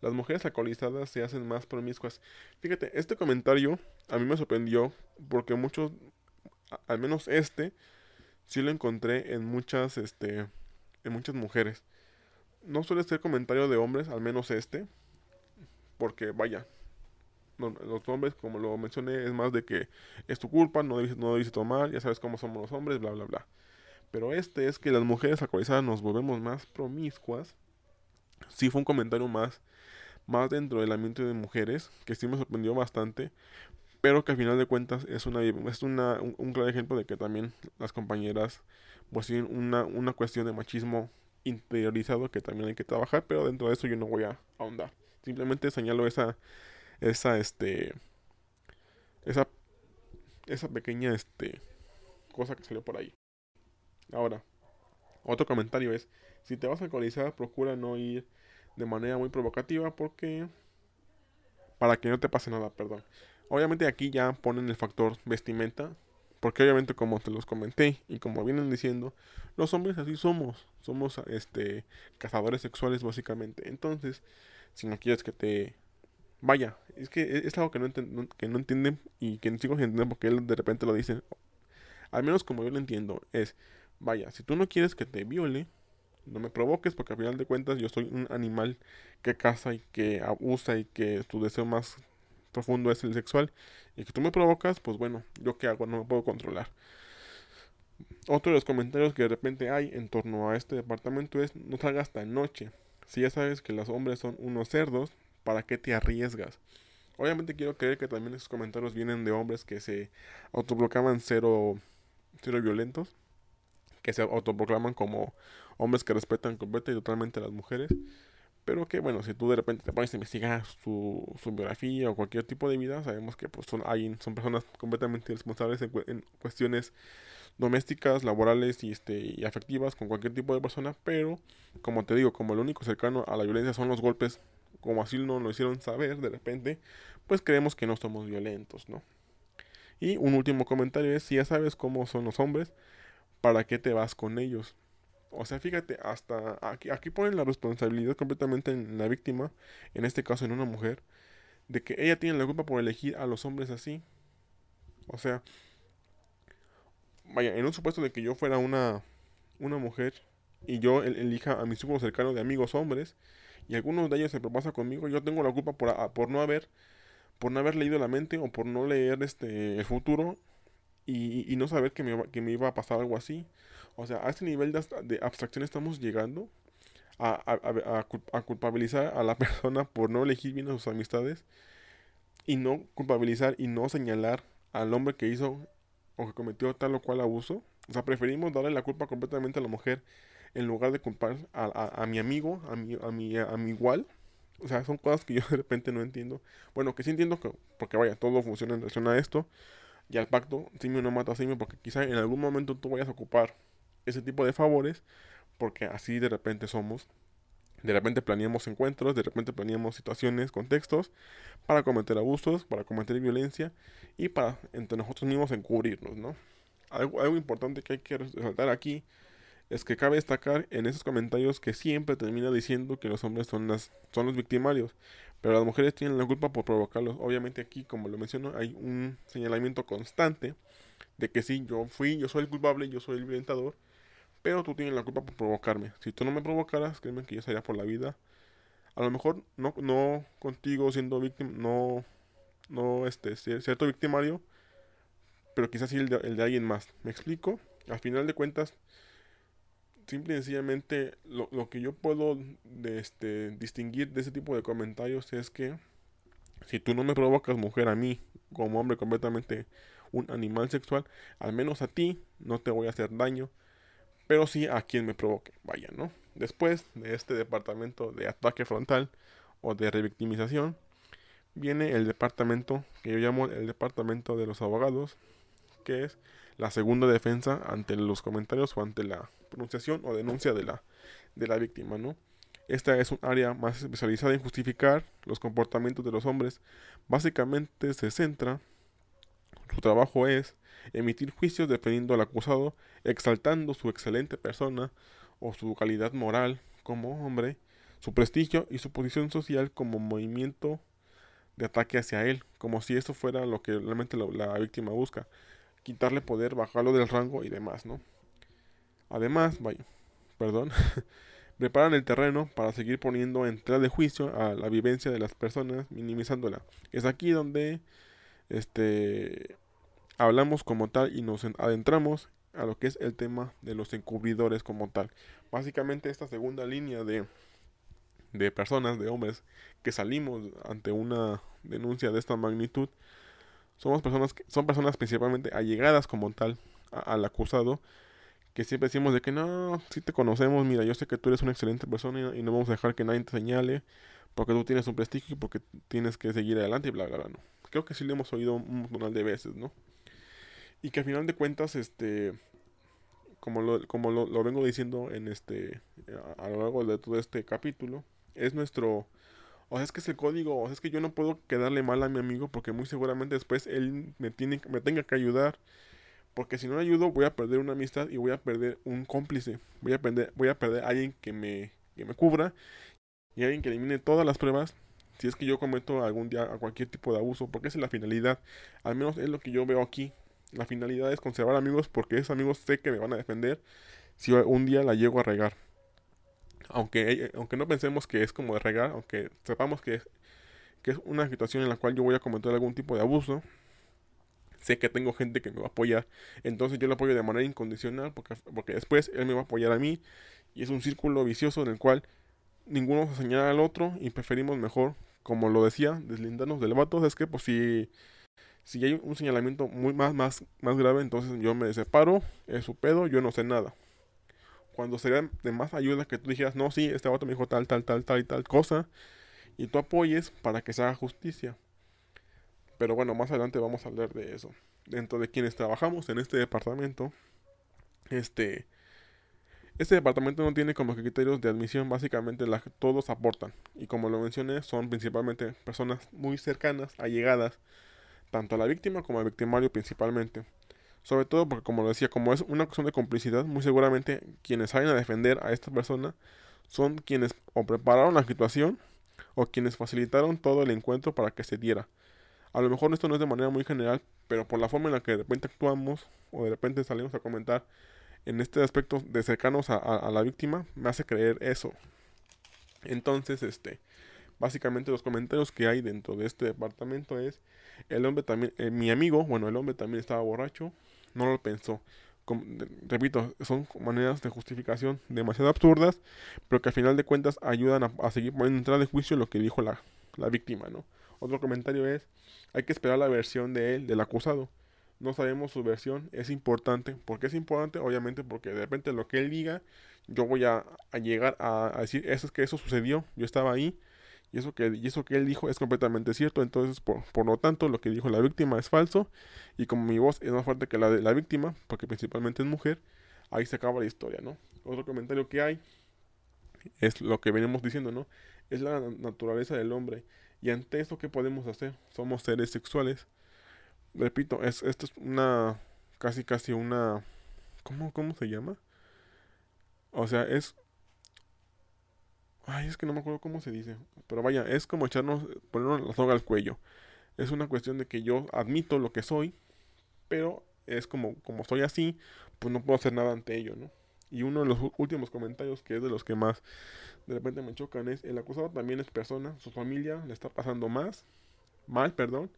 Las mujeres alcoholizadas se hacen más promiscuas. Fíjate, este comentario a mí me sorprendió porque muchos, al menos este, sí lo encontré en muchas, este, en muchas mujeres. No suele ser comentario de hombres, al menos este, porque vaya, los hombres, como lo mencioné, es más de que es tu culpa, no debes, no debes tomar, ya sabes cómo somos los hombres, bla, bla, bla. Pero este es que las mujeres alcoholizadas nos volvemos más promiscuas. Sí fue un comentario más, más dentro del ambiente de mujeres, que sí me sorprendió bastante, pero que al final de cuentas es, una, es una, un, un claro ejemplo de que también las compañeras pues tienen una, una cuestión de machismo interiorizado que también hay que trabajar, pero dentro de eso yo no voy a ahondar. Simplemente señalo esa, esa, este, esa, esa pequeña, este, cosa que salió por ahí. Ahora, otro comentario es, si te vas a alcoholizar, procura no ir de manera muy provocativa porque, para que no te pase nada, perdón. Obviamente aquí ya ponen el factor vestimenta, porque obviamente como te los comenté y como vienen diciendo, los hombres así somos, somos este cazadores sexuales básicamente. Entonces, si no quieres que te vaya, es que e, es algo que no, que no entienden y que sigo sin entender porque él de repente lo dice. Al menos como yo lo entiendo, es, vaya, si tú no quieres que te viole, no me provoques porque al final de cuentas yo soy un animal que caza y que abusa y que tu deseo más profundo es el sexual y que tú me provocas, pues bueno, yo qué hago, no me puedo controlar. Otro de los comentarios que de repente hay en torno a este departamento es no salgas tan noche. Si ya sabes que los hombres son unos cerdos, ¿para qué te arriesgas? Obviamente quiero creer que también esos comentarios vienen de hombres que se autoproclaman cero, cero violentos, que se autoproclaman como hombres que respetan completamente y totalmente a las mujeres. Pero que bueno, si tú de repente te pones a investigar su, su biografía o cualquier tipo de vida, sabemos que pues son, son personas completamente responsables en, cuestiones domésticas, laborales y, este, y afectivas con cualquier tipo de persona, pero como te digo, como el único cercano a la violencia son los golpes, como así no lo hicieron saber de repente, pues creemos que no somos violentos, ¿no? Y un último comentario es, si ya sabes cómo son los hombres, ¿para qué te vas con ellos? O sea, fíjate, hasta aquí, aquí ponen la responsabilidad completamente en la víctima, en este caso en una mujer, de que ella tiene la culpa por elegir a los hombres así. O sea, vaya, en un supuesto de que yo fuera una, una mujer y yo elija a mis círculo cercanos de amigos hombres y algunos de ellos se propasa conmigo, yo tengo la culpa por, por no haber por no haber leído la mente o por no leer este el futuro y, no saber que me iba a pasar algo así. O sea, a este nivel de, abstracción estamos llegando a, a, culpabilizar a la [laughs] persona por no elegir bien a sus amistades y no culpabilizar y no señalar al hombre que hizo o que cometió tal o cual abuso. O sea, preferimos darle la culpa completamente a la mujer en lugar de culpar a, mi amigo, a mi, a, mi, a mi igual. O sea, son cosas que yo de repente no entiendo. Bueno, que sí entiendo que, porque vaya, todo funciona en relación a esto. Y al pacto, simio no mata simio, porque quizá en algún momento tú vayas a ocupar ese tipo de favores, porque así de repente somos. De repente planeamos encuentros, de repente planeamos situaciones, contextos, para cometer abusos, para cometer violencia y para entre nosotros mismos encubrirnos, ¿no? Algo, algo importante que hay que resaltar aquí es que cabe destacar en esos comentarios que siempre termina diciendo que los hombres son, las, son los victimarios, pero las mujeres tienen la culpa por provocarlos. Obviamente aquí, como lo menciono, hay un señalamiento constante de que sí, yo fui, yo soy el culpable, yo soy el violentador, pero tú tienes la culpa por provocarme. Si tú no me provocaras, créeme que yo estaría por la vida. A lo mejor no, no contigo siendo víctima, no, no este, cierto victimario, pero quizás sí el de, el de alguien más. ¿Me explico? Al final de cuentas, simple y sencillamente lo, lo, que yo puedo este, distinguir de ese tipo de comentarios es que si tú no me provocas mujer a mí como hombre completamente un animal sexual, al menos a ti no te voy a hacer daño, pero sí a quien me provoque. Vaya, ¿no? Después de este departamento de ataque frontal o de revictimización, viene el departamento que yo llamo el departamento de los abogados, que es la segunda defensa ante los comentarios o ante la pronunciación o denuncia de la, de la víctima, ¿no? Esta es un área más especializada en justificar los comportamientos de los hombres. Básicamente se centra, su trabajo es emitir juicios defendiendo al acusado, exaltando su excelente persona o su calidad moral como hombre, su prestigio y su posición social como movimiento de ataque hacia él, como si eso fuera lo que realmente la víctima busca, quitarle poder, bajarlo del rango y demás, ¿no? Además, vaya, perdón, [laughs] preparan el terreno para seguir poniendo en tela de juicio a la vivencia de las personas, minimizándola. Es aquí donde este hablamos como tal y nos adentramos a lo que es el tema de los encubridores como tal. Básicamente esta segunda línea de, de personas, de hombres, que salimos ante una denuncia de esta magnitud, somos personas son personas principalmente allegadas como tal al acusado, que siempre decimos de que no, si te conocemos, mira, yo sé que tú eres una excelente persona y, no vamos a dejar que nadie te señale porque tú tienes un prestigio y porque tienes que seguir adelante y bla, bla, bla, ¿no? Creo que sí lo hemos oído un montón de veces, ¿no? Y que al final de cuentas, este, como lo, como lo, lo vengo diciendo en este, a, lo largo de todo este capítulo, es nuestro, o sea, es que es el código, o sea, es que yo no puedo quedarle mal a mi amigo porque muy seguramente después él me, tiene, me tenga que ayudar porque si no le ayudo, voy a perder una amistad y voy a perder un cómplice. Voy a perder, voy a perder a alguien que me, que me cubra y alguien que elimine todas las pruebas. Si es que yo cometo algún día a cualquier tipo de abuso, porque esa es la finalidad. Al menos es lo que yo veo aquí. La finalidad es conservar amigos porque esos amigos sé que me van a defender si un día la llego a regar. Aunque, aunque no pensemos que es como de regar, aunque sepamos que que es una situación en la cual yo voy a cometer algún tipo de abuso, sé que tengo gente que me va a apoyar. Entonces yo lo apoyo de manera incondicional porque, porque después él me va a apoyar a mí. Y es un círculo vicioso en el cual ninguno se señala al otro y preferimos mejor, como lo decía, deslindarnos del vato. Es que pues si, si hay un señalamiento muy más, más, más grave, entonces yo me separo, es su pedo, yo no sé nada. Cuando sería de más ayuda que tú dijeras, no, sí, este vato me dijo tal, tal, tal, tal y tal cosa, y tú apoyes para que se haga justicia. Pero bueno, más adelante vamos a hablar de eso. Dentro de quienes trabajamos en este departamento, este, este departamento no tiene como criterios de admisión, básicamente la, todos aportan. Y como lo mencioné, son principalmente personas muy cercanas, allegadas, tanto a la víctima como al victimario principalmente. Sobre todo porque, como lo decía, como es una cuestión de complicidad, muy seguramente quienes salen a defender a esta persona son quienes o prepararon la situación o quienes facilitaron todo el encuentro para que se diera. A lo mejor esto no es de manera muy general, pero por la forma en la que de repente actuamos o de repente salimos a comentar en este aspecto de cercanos a, la víctima, me hace creer eso. Entonces, este, básicamente los comentarios que hay dentro de este departamento es, el hombre también, eh, mi amigo, bueno, el hombre también estaba borracho, no lo pensó. repito, son maneras de justificación demasiado absurdas, pero que al final de cuentas ayudan a, seguir poniendo en de juicio lo que dijo la, la víctima, ¿no? Otro comentario es, hay que esperar la versión de él, del acusado. No sabemos su versión, es importante. ¿Por qué es importante? Obviamente porque de repente lo que él diga, yo voy a, llegar a, decir, eso es que eso sucedió, yo estaba ahí, y eso que, y eso que él dijo es completamente cierto. Entonces, por, por, lo tanto, lo que dijo la víctima es falso, y como mi voz es más fuerte que la de la víctima, porque principalmente es mujer, ahí se acaba la historia, ¿no? Otro comentario que hay es lo que venimos diciendo, ¿no? Es la naturaleza del hombre. Y ante eso, ¿qué podemos hacer? Somos seres sexuales. Repito, es, esto es una, casi, casi una, ¿cómo, cómo se llama? O sea, es, ay, es que no me acuerdo cómo se dice. Pero vaya, es como echarnos, ponernos la soga al cuello. Es una cuestión de que yo admito lo que soy, pero es como, como soy así, pues no puedo hacer nada ante ello, ¿no? Y uno de los últimos comentarios, que es de los que más de repente me chocan, es el acusado también es persona, su familia le está pasando más, mal, perdón,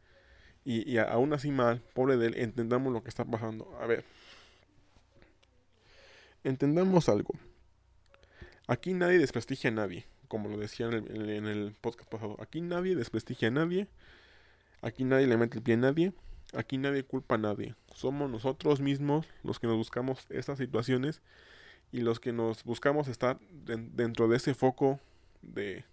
y, y aún así mal, pobre de él, entendamos lo que está pasando. A ver, entendamos algo. Aquí nadie desprestigia a nadie, como lo decía en el, en el podcast pasado. Aquí nadie desprestigia a nadie, aquí nadie le mete el pie a nadie, aquí nadie culpa a nadie. Somos nosotros mismos los que nos buscamos estas situaciones y los que nos buscamos estar dentro de ese foco de,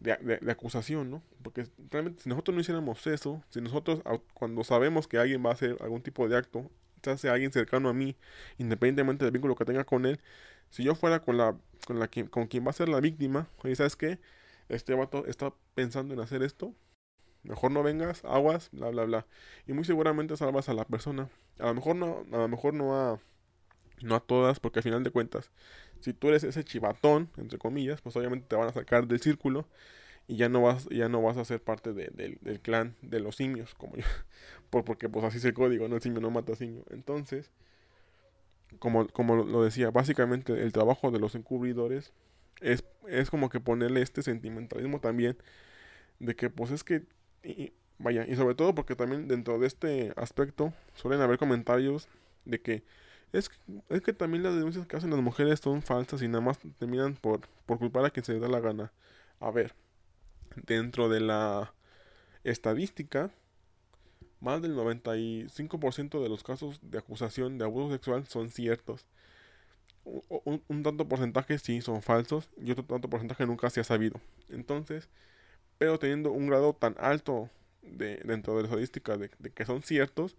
de, acusación, ¿no? Porque realmente si nosotros no hiciéramos eso, si nosotros cuando sabemos que alguien va a hacer algún tipo de acto, se hace alguien cercano a mí, independientemente del vínculo que tenga con él, si yo fuera con la con la con quien va a ser la víctima, oye, ¿sabes qué? Este vato está pensando en hacer esto, mejor no vengas, aguas, bla bla bla. Y muy seguramente salvas a la persona. A lo mejor no, a lo mejor no a no a todas, porque al final de cuentas, si tú eres ese chivatón, entre comillas, pues obviamente te van a sacar del círculo y ya no vas, ya no vas a ser parte del clan de los simios, como yo, [laughs] por, porque pues así es el código, ¿no? El simio no mata simio. Entonces, como, como lo decía, básicamente el trabajo de los encubridores es, es como que ponerle este sentimentalismo también de que pues es que vaya, y sobre todo porque también dentro de este aspecto suelen haber comentarios de que es, que, es que también las denuncias que hacen las mujeres son falsas y nada más terminan por, por culpar a quien se les da la gana. A ver, dentro de la estadística, más del 95% de los casos de acusación de abuso sexual son ciertos. Un, tanto porcentaje sí son falsos y otro tanto porcentaje nunca se ha sabido. Entonces, pero teniendo un grado tan alto de, dentro de la estadística de, que son ciertos,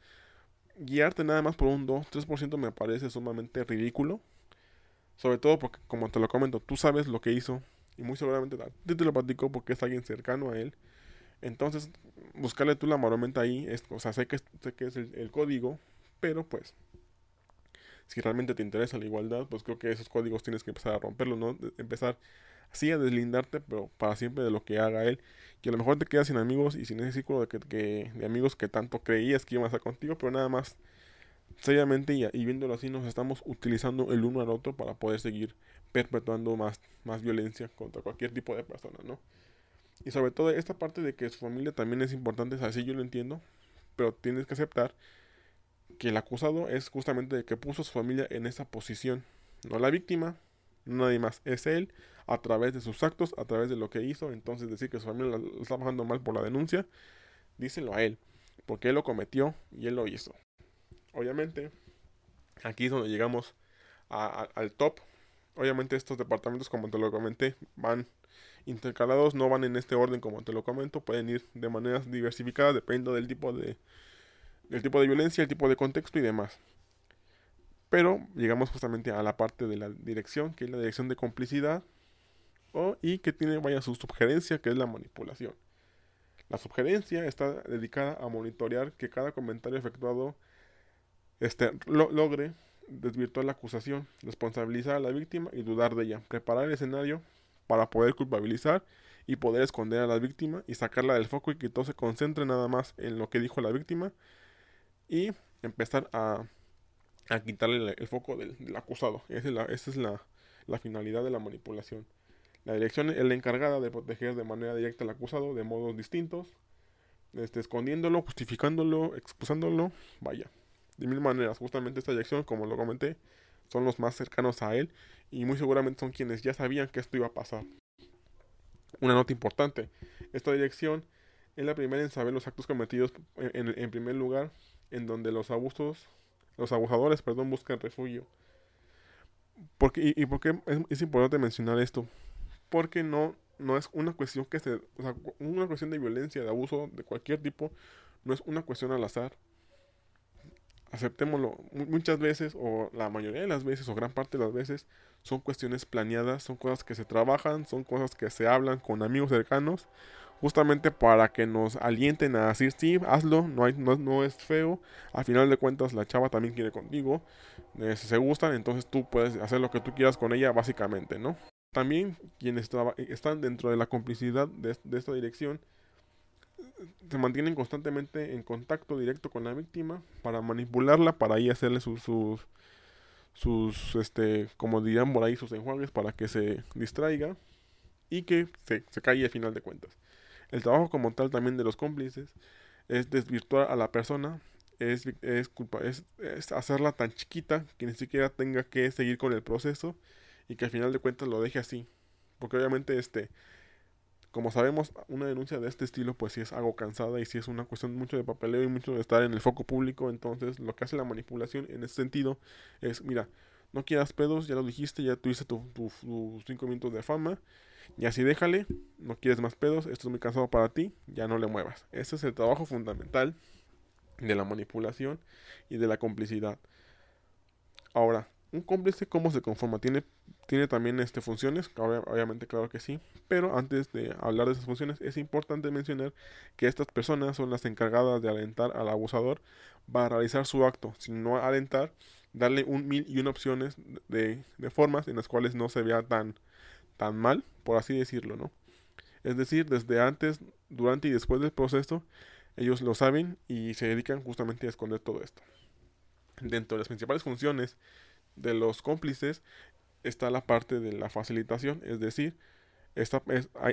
guiarte nada más por un 2-3% me parece sumamente ridículo. Sobre todo porque, como te lo comento, tú sabes lo que hizo. Y muy seguramente te, te lo platico porque es alguien cercano a él. Entonces, buscarle tú la maromenta ahí. Es, o sea, sé que, sé que es el, código. Pero pues, si realmente te interesa la igualdad, pues creo que esos códigos tienes que empezar a romperlos, ¿no? empezar así a deslindarte, pero para siempre de lo que haga él. Que a lo mejor te quedas sin amigos y sin ese círculo de, que, de amigos que tanto creías que iban a estar contigo, pero nada más seriamente y, y, viéndolo así nos estamos utilizando el uno al otro para poder seguir perpetuando más, más violencia contra cualquier tipo de persona, ¿no? Y sobre todo esta parte de que su familia también es importante, así yo lo entiendo, pero tienes que aceptar que el acusado es justamente el que puso a su familia en esa posición, no la víctima, nadie más, es él a través de sus actos, a través de lo que hizo, entonces decir que su familia lo está bajando mal por la denuncia, díselo a él, porque él lo cometió y él lo hizo. Obviamente, aquí es donde llegamos al top. Obviamente estos departamentos, como te lo comenté, van intercalados, no van en este orden como te lo comento, pueden ir de maneras diversificadas, dependiendo del tipo de, del tipo de violencia, el tipo de contexto y demás. Pero llegamos justamente a la parte de la dirección, que es la dirección de complicidad, o, y que tiene vaya su sugerencia, que es la manipulación. La sugerencia está dedicada a monitorear que cada comentario efectuado este, logre desvirtuar la acusación, responsabilizar a la víctima y dudar de ella, preparar el escenario para poder culpabilizar y poder esconder a la víctima y sacarla del foco y que todo se concentre nada más en lo que dijo la víctima y empezar a a quitarle el, foco del, acusado. Esa es, la, finalidad de la manipulación. La dirección es la encargada de proteger de manera directa al acusado de modos distintos, este, escondiéndolo, justificándolo, excusándolo, vaya. De mil maneras, justamente esta dirección, como lo comenté, son los más cercanos a él y muy seguramente son quienes ya sabían que esto iba a pasar. Una nota importante, esta dirección es la primera en saber los actos cometidos en, primer lugar, en donde los abusos los abusadores, perdón, buscan refugio. Porque, y, por qué es, importante mencionar esto? Porque no, no es una cuestión que se, o sea, una cuestión de violencia, de abuso de cualquier tipo, no es una cuestión al azar. Aceptémoslo, muchas veces, o la mayoría de las veces, o gran parte de las veces, son cuestiones planeadas, son cosas que se trabajan, son cosas que se hablan con amigos cercanos, justamente para que nos alienten a decir, sí, hazlo, no, hay, no, es feo, al final de cuentas la chava también quiere contigo, eh, si se gustan, entonces tú puedes hacer lo que tú quieras con ella, básicamente, ¿no? También quienes están dentro de la complicidad de, esta dirección se mantienen constantemente en contacto directo con la víctima para manipularla, para ahí hacerle sus, sus, sus este, como dirían por ahí, sus enjuagues para que se distraiga y que se, se caiga al final de cuentas. El trabajo como tal también de los cómplices es desvirtuar a la persona, es, es, culpa, es, hacerla tan chiquita que ni siquiera tenga que seguir con el proceso y que al final de cuentas lo deje así. Porque obviamente este Como sabemos, una denuncia de este estilo pues sí es algo cansada y sí es una cuestión mucho de papeleo y mucho de estar en el foco público, entonces lo que hace la manipulación en ese sentido es, mira, no quieras pedos, ya lo dijiste, ya tuviste tus tu, cinco minutos de fama, y así déjale, no quieres más pedos, esto es muy cansado para ti, ya no le muevas. Ese es el trabajo fundamental de la manipulación y de la complicidad. Ahora, un cómplice, ¿cómo se conforma? ¿Tiene, tiene también este, funciones? Obviamente, claro que sí. Pero antes de hablar de esas funciones, es importante mencionar que estas personas son las encargadas de alentar al abusador para realizar su acto. Si no alentar, darle un mil y una opciones de, de formas en las cuales no se vea tan, tan mal, por así decirlo, ¿no? Es decir, desde antes, durante y después del proceso, ellos lo saben y se dedican justamente a esconder todo esto. Dentro de las principales funciones de los cómplices está la parte de la facilitación, es decir, esta,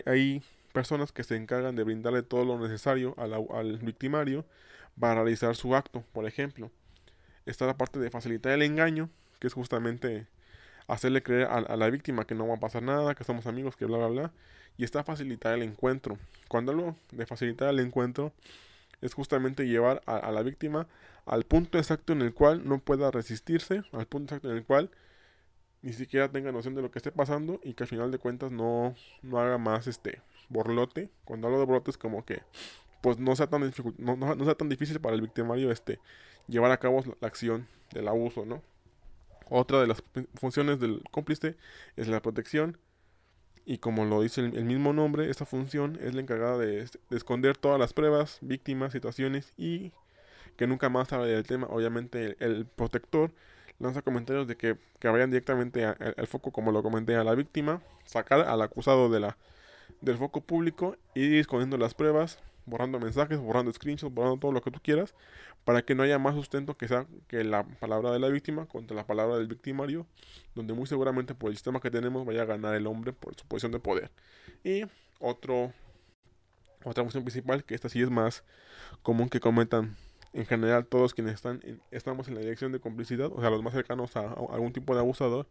hay, personas que se encargan de brindarle todo lo necesario al, victimario para realizar su acto, por ejemplo. Está la parte de facilitar el engaño, que es justamente hacerle creer a, la víctima que no va a pasar nada, que somos amigos, que bla, bla, bla. Y está facilitar el encuentro. Cuando hablo de facilitar el encuentro, es justamente llevar a, la víctima al punto exacto en el cual no pueda resistirse, al punto exacto en el cual ni siquiera tenga noción de lo que esté pasando y que al final de cuentas no, no haga más este borlote. Cuando hablo de borlote es como que pues no sea tan no, no, sea tan difícil para el victimario este llevar a cabo la acción del abuso, ¿no? Otra de las funciones del cómplice es la protección y como lo dice el, mismo nombre, esta función es la encargada de, esconder todas las pruebas, víctimas, situaciones y que nunca más hable del tema. Obviamente el, protector lanza comentarios de que, que vayan directamente al foco, como lo comenté, a la víctima, sacar al acusado de la, del foco público y ir escondiendo las pruebas, borrando mensajes, borrando screenshots, borrando todo lo que tú quieras, para que no haya más sustento que sea que la palabra de la víctima contra la palabra del victimario, donde muy seguramente por el sistema que tenemos vaya a ganar el hombre por su posición de poder. Y otro, otra función principal, que esta sí es más común que comentan en general todos quienes están estamos en la dirección de complicidad, o sea, los más cercanos a, algún tipo de abusador,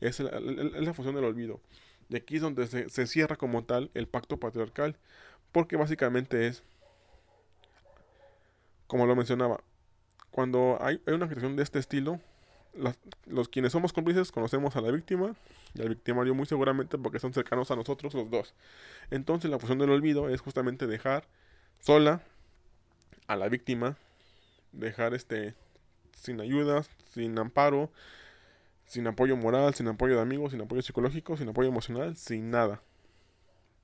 es, la función del olvido. De aquí es donde se, se cierra como tal el pacto patriarcal, porque básicamente es como lo mencionaba, cuando hay, una situación de este estilo, los quienes somos cómplices conocemos a la víctima y al victimario muy seguramente porque son cercanos a nosotros los dos. Entonces la función del olvido es justamente dejar sola a la víctima, dejar este sin ayuda, sin amparo, sin apoyo moral, sin apoyo de amigos, sin apoyo psicológico, sin apoyo emocional, sin nada.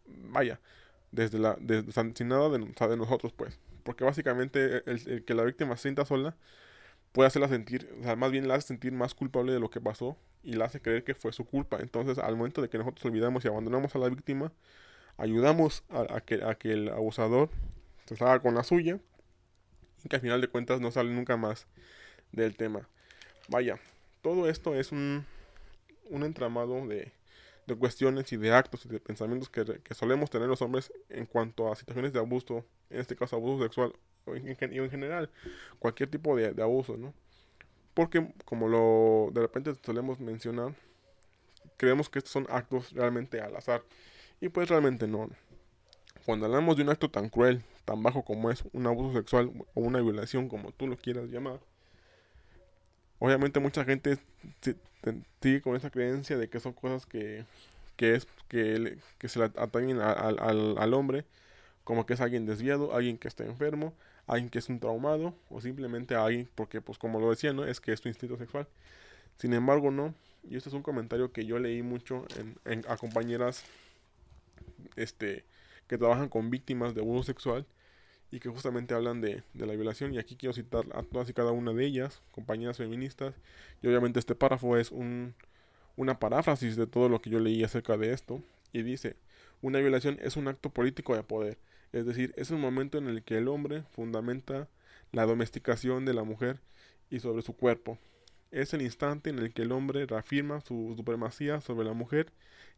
Vaya, desde la sin nada de, de nosotros pues porque básicamente el, que la víctima se sienta sola puede hacerla sentir, o sea, más bien la hace sentir más culpable de lo que pasó y la hace creer que fue su culpa. Entonces, al momento de que nosotros olvidamos y abandonamos a la víctima, ayudamos a, que, a que el abusador se salga con la suya y que al final de cuentas no sale nunca más del tema. Vaya, todo esto es un, un entramado de, de cuestiones y de actos y de pensamientos que, solemos tener los hombres en cuanto a situaciones de abuso, en este caso abuso sexual o en, en general, cualquier tipo de, abuso, ¿no? Porque como lo de repente solemos mencionar, creemos que estos son actos realmente al azar y pues realmente no. Cuando hablamos de un acto tan cruel, tan bajo como es un abuso sexual o una violación como tú lo quieras llamar, obviamente mucha gente sigue con esa creencia de que son cosas que, que es que, que se le atañen al, al, hombre como que es alguien desviado, alguien que está enfermo, alguien que es un traumado o simplemente alguien porque pues como lo decía, ¿no? Es que es tu instinto sexual. Sin embargo, no. Y este es un comentario que yo leí mucho en, en, a compañeras este que trabajan con víctimas de abuso sexual y que justamente hablan de, de, la violación. Y aquí quiero citar a todas y cada una de ellas, compañeras feministas. Y obviamente este párrafo es un, una paráfrasis de todo lo que yo leí acerca de esto. Y dice, una violación es un acto político de poder. Es decir, es un momento en el que el hombre fundamenta la domesticación de la mujer y sobre su cuerpo. Es el instante en el que el hombre reafirma su supremacía sobre la mujer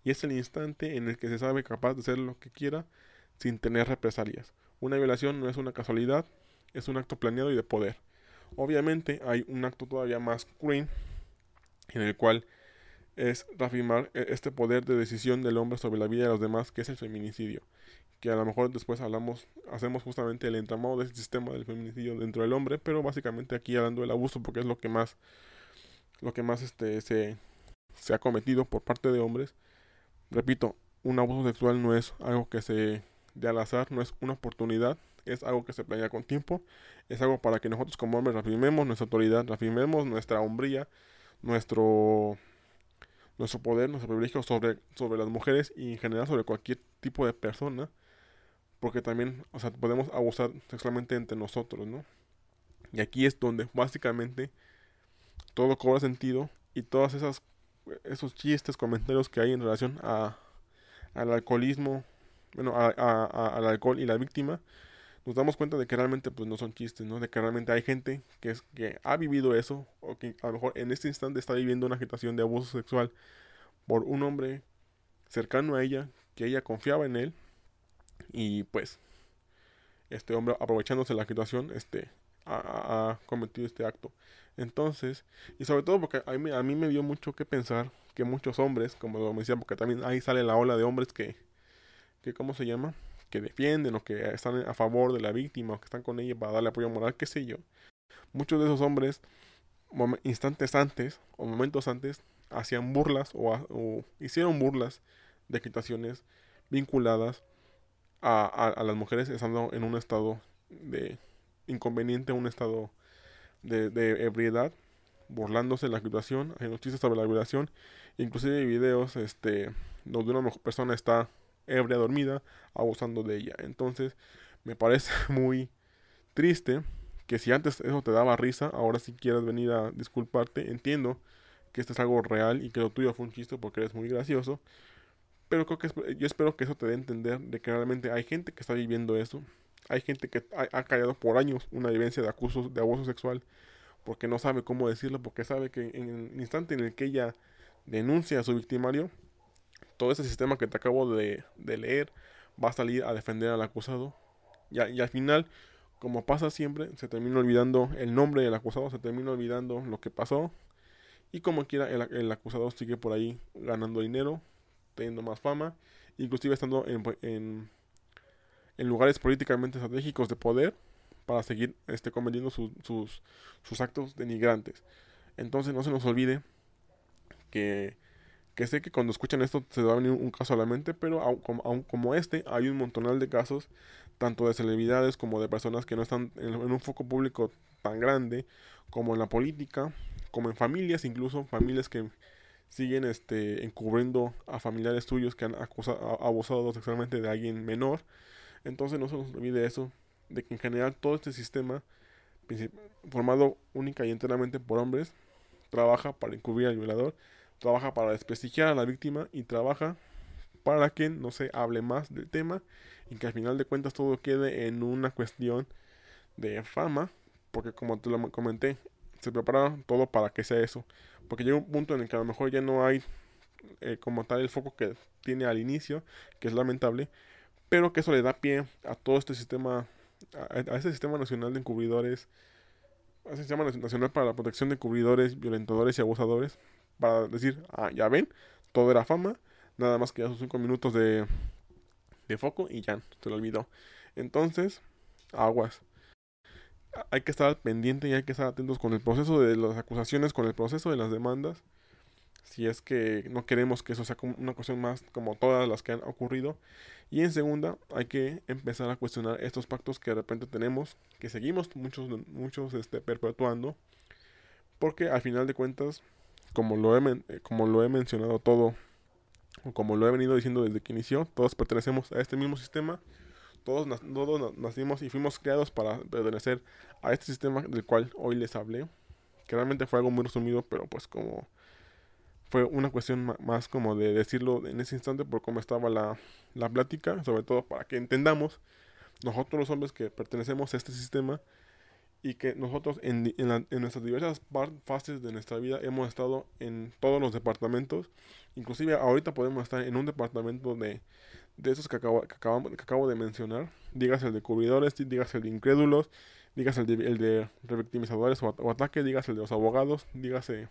y es el instante en el que se sabe capaz de hacer lo que quiera sin tener represalias. Una violación no es una casualidad, es un acto planeado y de poder. Obviamente hay un acto todavía más cruel en el cual es reafirmar e-, este poder de decisión del hombre sobre la vida de los demás, que es el feminicidio. Que a lo mejor después hablamos, hacemos justamente el entramado del sistema del feminicidio dentro del hombre, pero básicamente aquí hablando del abuso, porque es lo que más, lo que más este, se, se ha cometido por parte de hombres. Repito, un abuso sexual no es algo que se de al azar, no es una oportunidad, es algo que se planea con tiempo, es algo para que nosotros como hombres reafirmemos nuestra autoridad, reafirmemos nuestra hombría, nuestro nuestro poder, nuestro privilegio sobre, sobre las mujeres y en general sobre cualquier tipo de persona, porque también, o sea, podemos abusar sexualmente entre nosotros, ¿no? Y aquí es donde básicamente todo cobra sentido y todas esas esos chistes, comentarios que hay en relación a al alcoholismo, bueno, a, al alcohol y la víctima, nos damos cuenta de que realmente pues no son chistes, ¿no? De que realmente hay gente que, es, que ha vivido eso o que a lo mejor en este instante está viviendo una situación de abuso sexual por un hombre cercano a ella, que ella confiaba en él y pues este hombre aprovechándose la situación este ha, cometido este acto. Entonces, y sobre todo porque a mí, a mí me dio mucho que pensar que muchos hombres, como lo decía, porque también ahí sale la ola de hombres que, que ¿cómo se llama? que defienden o que están a favor de la víctima o que están con ella para darle apoyo moral, qué sé yo. Muchos de esos hombres, instantes antes o momentos antes, hacían burlas o, hicieron burlas de quitaciones vinculadas a, las mujeres estando en un estado de inconveniente, un estado de, ebriedad, burlándose de la situación, haciendo chistes sobre la violación, inclusive videos este, donde una persona está ebria dormida abusando de ella. Entonces me parece [laughs] muy triste que si antes eso te daba risa, ahora si quieres venir a disculparte, entiendo que esto es algo real y que lo tuyo fue un chiste porque eres muy gracioso. Pero creo que yo espero que eso te dé a entender de que realmente hay gente que está viviendo eso. Hay gente que ha, callado por años una vivencia de acuso, de abuso sexual porque no sabe cómo decirlo, porque sabe que en el instante en el que ella denuncia a su victimario, todo ese sistema que te acabo de, leer va a salir a defender al acusado. Y, al final, como pasa siempre, se termina olvidando el nombre del acusado, se termina olvidando lo que pasó. Y como quiera, el, el acusado sigue por ahí ganando dinero, teniendo más fama, inclusive estando en, lugares políticamente estratégicos de poder para seguir este, cometiendo sus, sus actos denigrantes. Entonces no se nos olvide que que sé que cuando escuchan esto se va a venir un caso a la mente, pero aun, como, este, hay un montonal de casos, tanto de celebridades como de personas que no están en, un foco público tan grande, como en la política, como en familias, incluso familias que siguen este, encubriendo a familiares tuyos que han acusado, abusado sexualmente de alguien menor. Entonces no se nos olvide eso, de que en general todo este sistema, formado única y enteramente por hombres, trabaja para encubrir al violador trabaja para desprestigiar a la víctima y trabaja para que no se hable más del tema y que al final de cuentas todo quede en una cuestión de fama, porque como te lo comenté, se prepara todo para que sea eso, porque llega un punto en el que a lo mejor ya no hay eh, como tal el foco que tiene al inicio, que es lamentable, pero que eso le da pie a todo este sistema, a, a este sistema nacional de encubridores, a ese sistema nacional para la protección de encubridores, violentadores y abusadores, para decir, ah, ya ven, todo era fama, nada más que ya sus 5 minutos de, de foco y ya, se lo olvidó. Entonces, aguas. Hay que estar pendiente y hay que estar atentos con el proceso de las acusaciones, con el proceso de las demandas. Si es que no queremos que eso sea una cuestión más como todas las que han ocurrido. Y en segunda, hay que empezar a cuestionar estos pactos que de repente tenemos, que seguimos muchos, muchos este, perpetuando. Porque al final de cuentas, como lo he, eh, como lo he mencionado todo, o como lo he venido diciendo desde que inició, todos pertenecemos a este mismo sistema, todos, todos nacimos y fuimos creados para pertenecer a este sistema del cual hoy les hablé, que realmente fue algo muy resumido, pero pues como fue una cuestión más como de decirlo en ese instante por cómo estaba la, la plática, sobre todo para que entendamos nosotros los hombres que pertenecemos a este sistema, y que nosotros en, en, nuestras diversas fases de nuestra vida hemos estado en todos los departamentos. Inclusive ahorita podemos estar en un departamento de, de esos que acabo, que, acabo de mencionar. Digas el de cubridores, digas el de incrédulos, digas el de, el de revictimizadores o, ataque, digas el de los abogados, dígase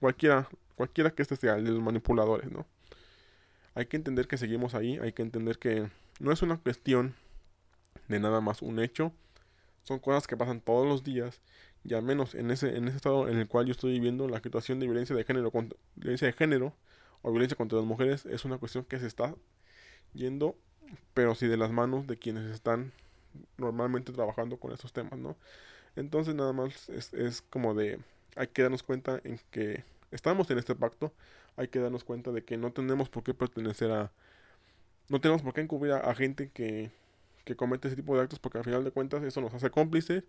cualquiera, cualquiera que este sea, el de los manipuladores, ¿no? Hay que entender que seguimos ahí, hay que entender que no es una cuestión de nada más un hecho, son cosas que pasan todos los días y al menos en ese, en ese estado en el cual yo estoy viviendo, la situación de violencia de género, violencia de género o violencia contra las mujeres es una cuestión que se está yendo, pero sí de las manos de quienes están normalmente trabajando con estos temas, ¿no? Entonces nada más es, es como de, hay que darnos cuenta en que estamos en este pacto, hay que darnos cuenta de que no tenemos por qué pertenecer a, no tenemos por qué encubrir a, gente que, que comete ese tipo de actos porque al final de cuentas eso nos hace cómplices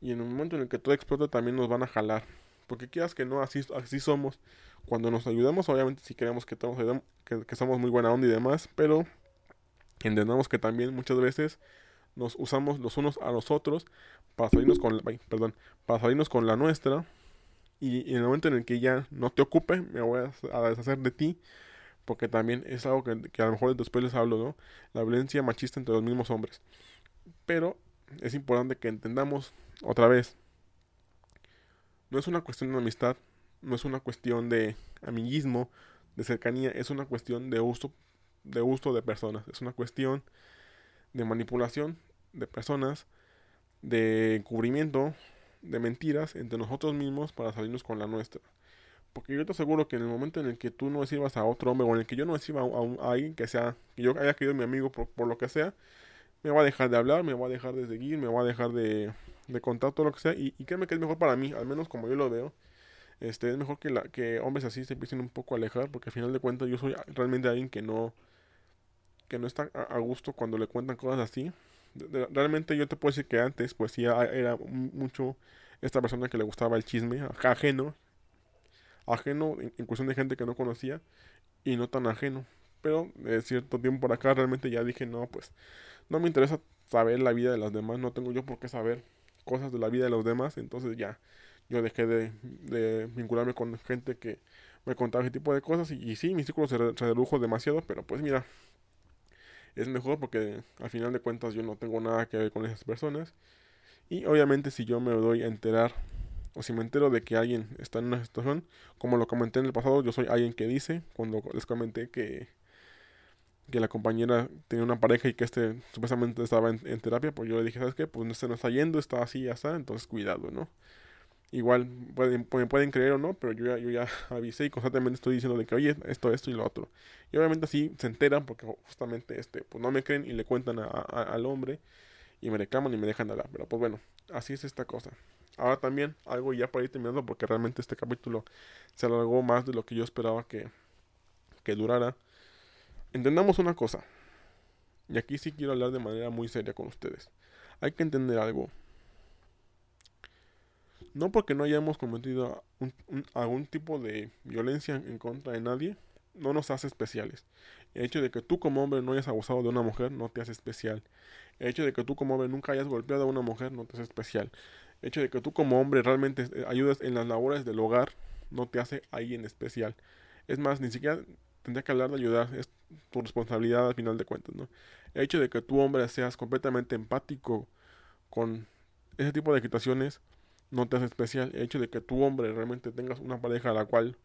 y en el momento en el que todo explota también nos van a jalar. Porque quieras que no, así, así somos. Cuando nos ayudamos, obviamente si queremos que, todos que, somos muy buena onda y demás, pero entendamos que también muchas veces nos usamos los unos a los otros para salirnos con la, perdón, para salirnos con la nuestra y, en el momento en el que ya no te ocupe, me voy a, deshacer de ti porque también es algo que, a lo mejor después les hablo, ¿no? La violencia machista entre los mismos hombres. Pero es importante que entendamos otra vez, no es una cuestión de amistad, no es una cuestión de amiguismo, de cercanía, es una cuestión de gusto, de gusto de personas, es una cuestión de manipulación de personas, de encubrimiento, de mentiras entre nosotros mismos para salirnos con la nuestra. Porque yo te aseguro que en el momento en el que tú no recibas a otro hombre o en el que yo no reciba a, alguien que sea, que yo haya querido mi amigo por, por, lo que sea, me va a dejar de hablar, me va a dejar de seguir, me va a dejar de, de contar todo lo que sea. Y, y créeme que es mejor para mí, al menos como yo lo veo. Este, es mejor que, la, que hombres así se empiecen un poco a alejar, porque al final de cuentas yo soy realmente alguien que no, que no está a, gusto cuando le cuentan cosas así. realmente yo te puedo decir que antes, pues sí, era mucho esta persona que le gustaba el chisme, ajeno, ajeno en, de gente que no conocía, y no tan ajeno. Pero de cierto tiempo por acá realmente ya dije, no, pues no me interesa saber la vida de las demás, no tengo yo por qué saber cosas de la vida de los demás, entonces ya yo dejé de, vincularme con gente que me contaba ese tipo de cosas y, sí, mi círculo se, redujo demasiado, pero pues mira, es mejor porque al final de cuentas yo no tengo nada que ver con esas personas y obviamente si yo me doy a enterar o si me entero de que alguien está en una situación, como lo comenté en el pasado, yo soy alguien que dice, cuando les comenté que que la compañera tenía una pareja y que este supuestamente estaba en, terapia, pues yo le dije, ¿sabes qué? Pues no está yendo, está así, ya está, entonces cuidado, ¿no? Igual pueden, pueden creer o no, pero yo ya, yo ya [laughs] avisé y constantemente estoy diciendo de que, oye, esto, esto y lo otro. Y obviamente así se enteran porque justamente, este, pues no me creen y le cuentan al hombre y me reclaman y me dejan hablar. Pero pues bueno, así es esta cosa. Ahora también, algo ya para ir terminando porque realmente este capítulo se alargó más de lo que yo esperaba que, que durara. Entendamos una cosa, y aquí sí quiero hablar de manera muy seria con ustedes. Hay que entender algo. No porque no hayamos cometido algún tipo de violencia en contra de nadie, no nos hace especiales. El hecho de que tú como hombre no hayas abusado de una mujer no te hace especial. El hecho de que tú como hombre nunca hayas golpeado a una mujer no te hace especial. El hecho de que tú como hombre realmente eh, ayudes en las labores del hogar no te hace alguien especial. Es más, ni siquiera tendría que hablar de ayudar, es tu responsabilidad al final de cuentas, ¿no? El hecho de que tu hombre seas completamente empático con ese tipo de situaciones no te hace especial. El hecho de que tu hombre realmente tengas una pareja a la cual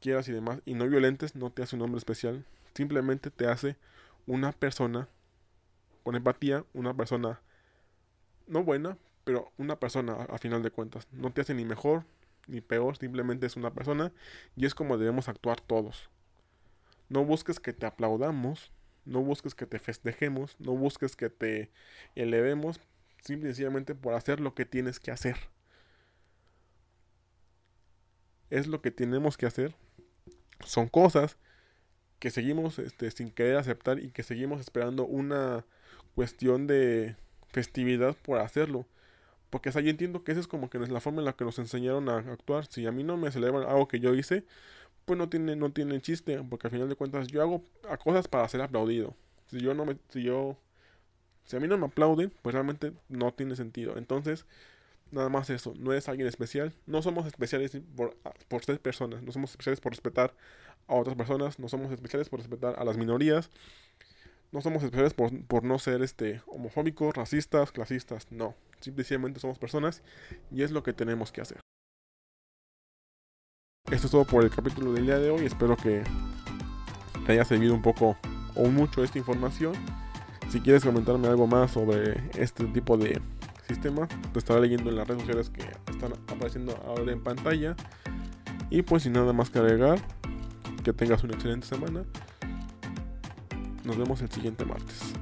quieras y demás y no violentes no te hace un hombre especial. Simplemente te hace una persona con empatía, una persona no buena, pero una persona a final de cuentas. No te hace ni mejor ni peor, simplemente es una persona y es como debemos actuar todos. No busques que te aplaudamos, no busques que te festejemos, no busques que te elevemos, simple y sencillamente por hacer lo que tienes que hacer. Es lo que tenemos que hacer. Son cosas que seguimos este, sin querer aceptar y que seguimos esperando una cuestión de festividad por hacerlo. Porque o yo entiendo que esa es como que es la forma en la que nos enseñaron a actuar. Si a mí no me celebran algo que yo hice, pues no tiene, no tiene chiste, porque al final de cuentas yo hago a cosas para ser aplaudido. Si yo no me, si yo, si a mí no me aplauden, pues realmente no tiene sentido. Entonces, nada más eso, no es alguien especial, no somos especiales por, por ser personas, no somos especiales por respetar a otras personas, no somos especiales por respetar a las minorías, no somos especiales por, por no ser este homofóbicos, racistas, clasistas, no, simplemente somos personas y es lo que tenemos que hacer. esto es todo por el capítulo del día de hoy. Espero que te haya servido un poco o mucho esta información. Si quieres comentarme algo más sobre este tipo de sistema, te estaré leyendo en las redes sociales que están apareciendo ahora en pantalla. Y pues sin nada más que agregar, que tengas una excelente semana. Nos vemos el siguiente martes.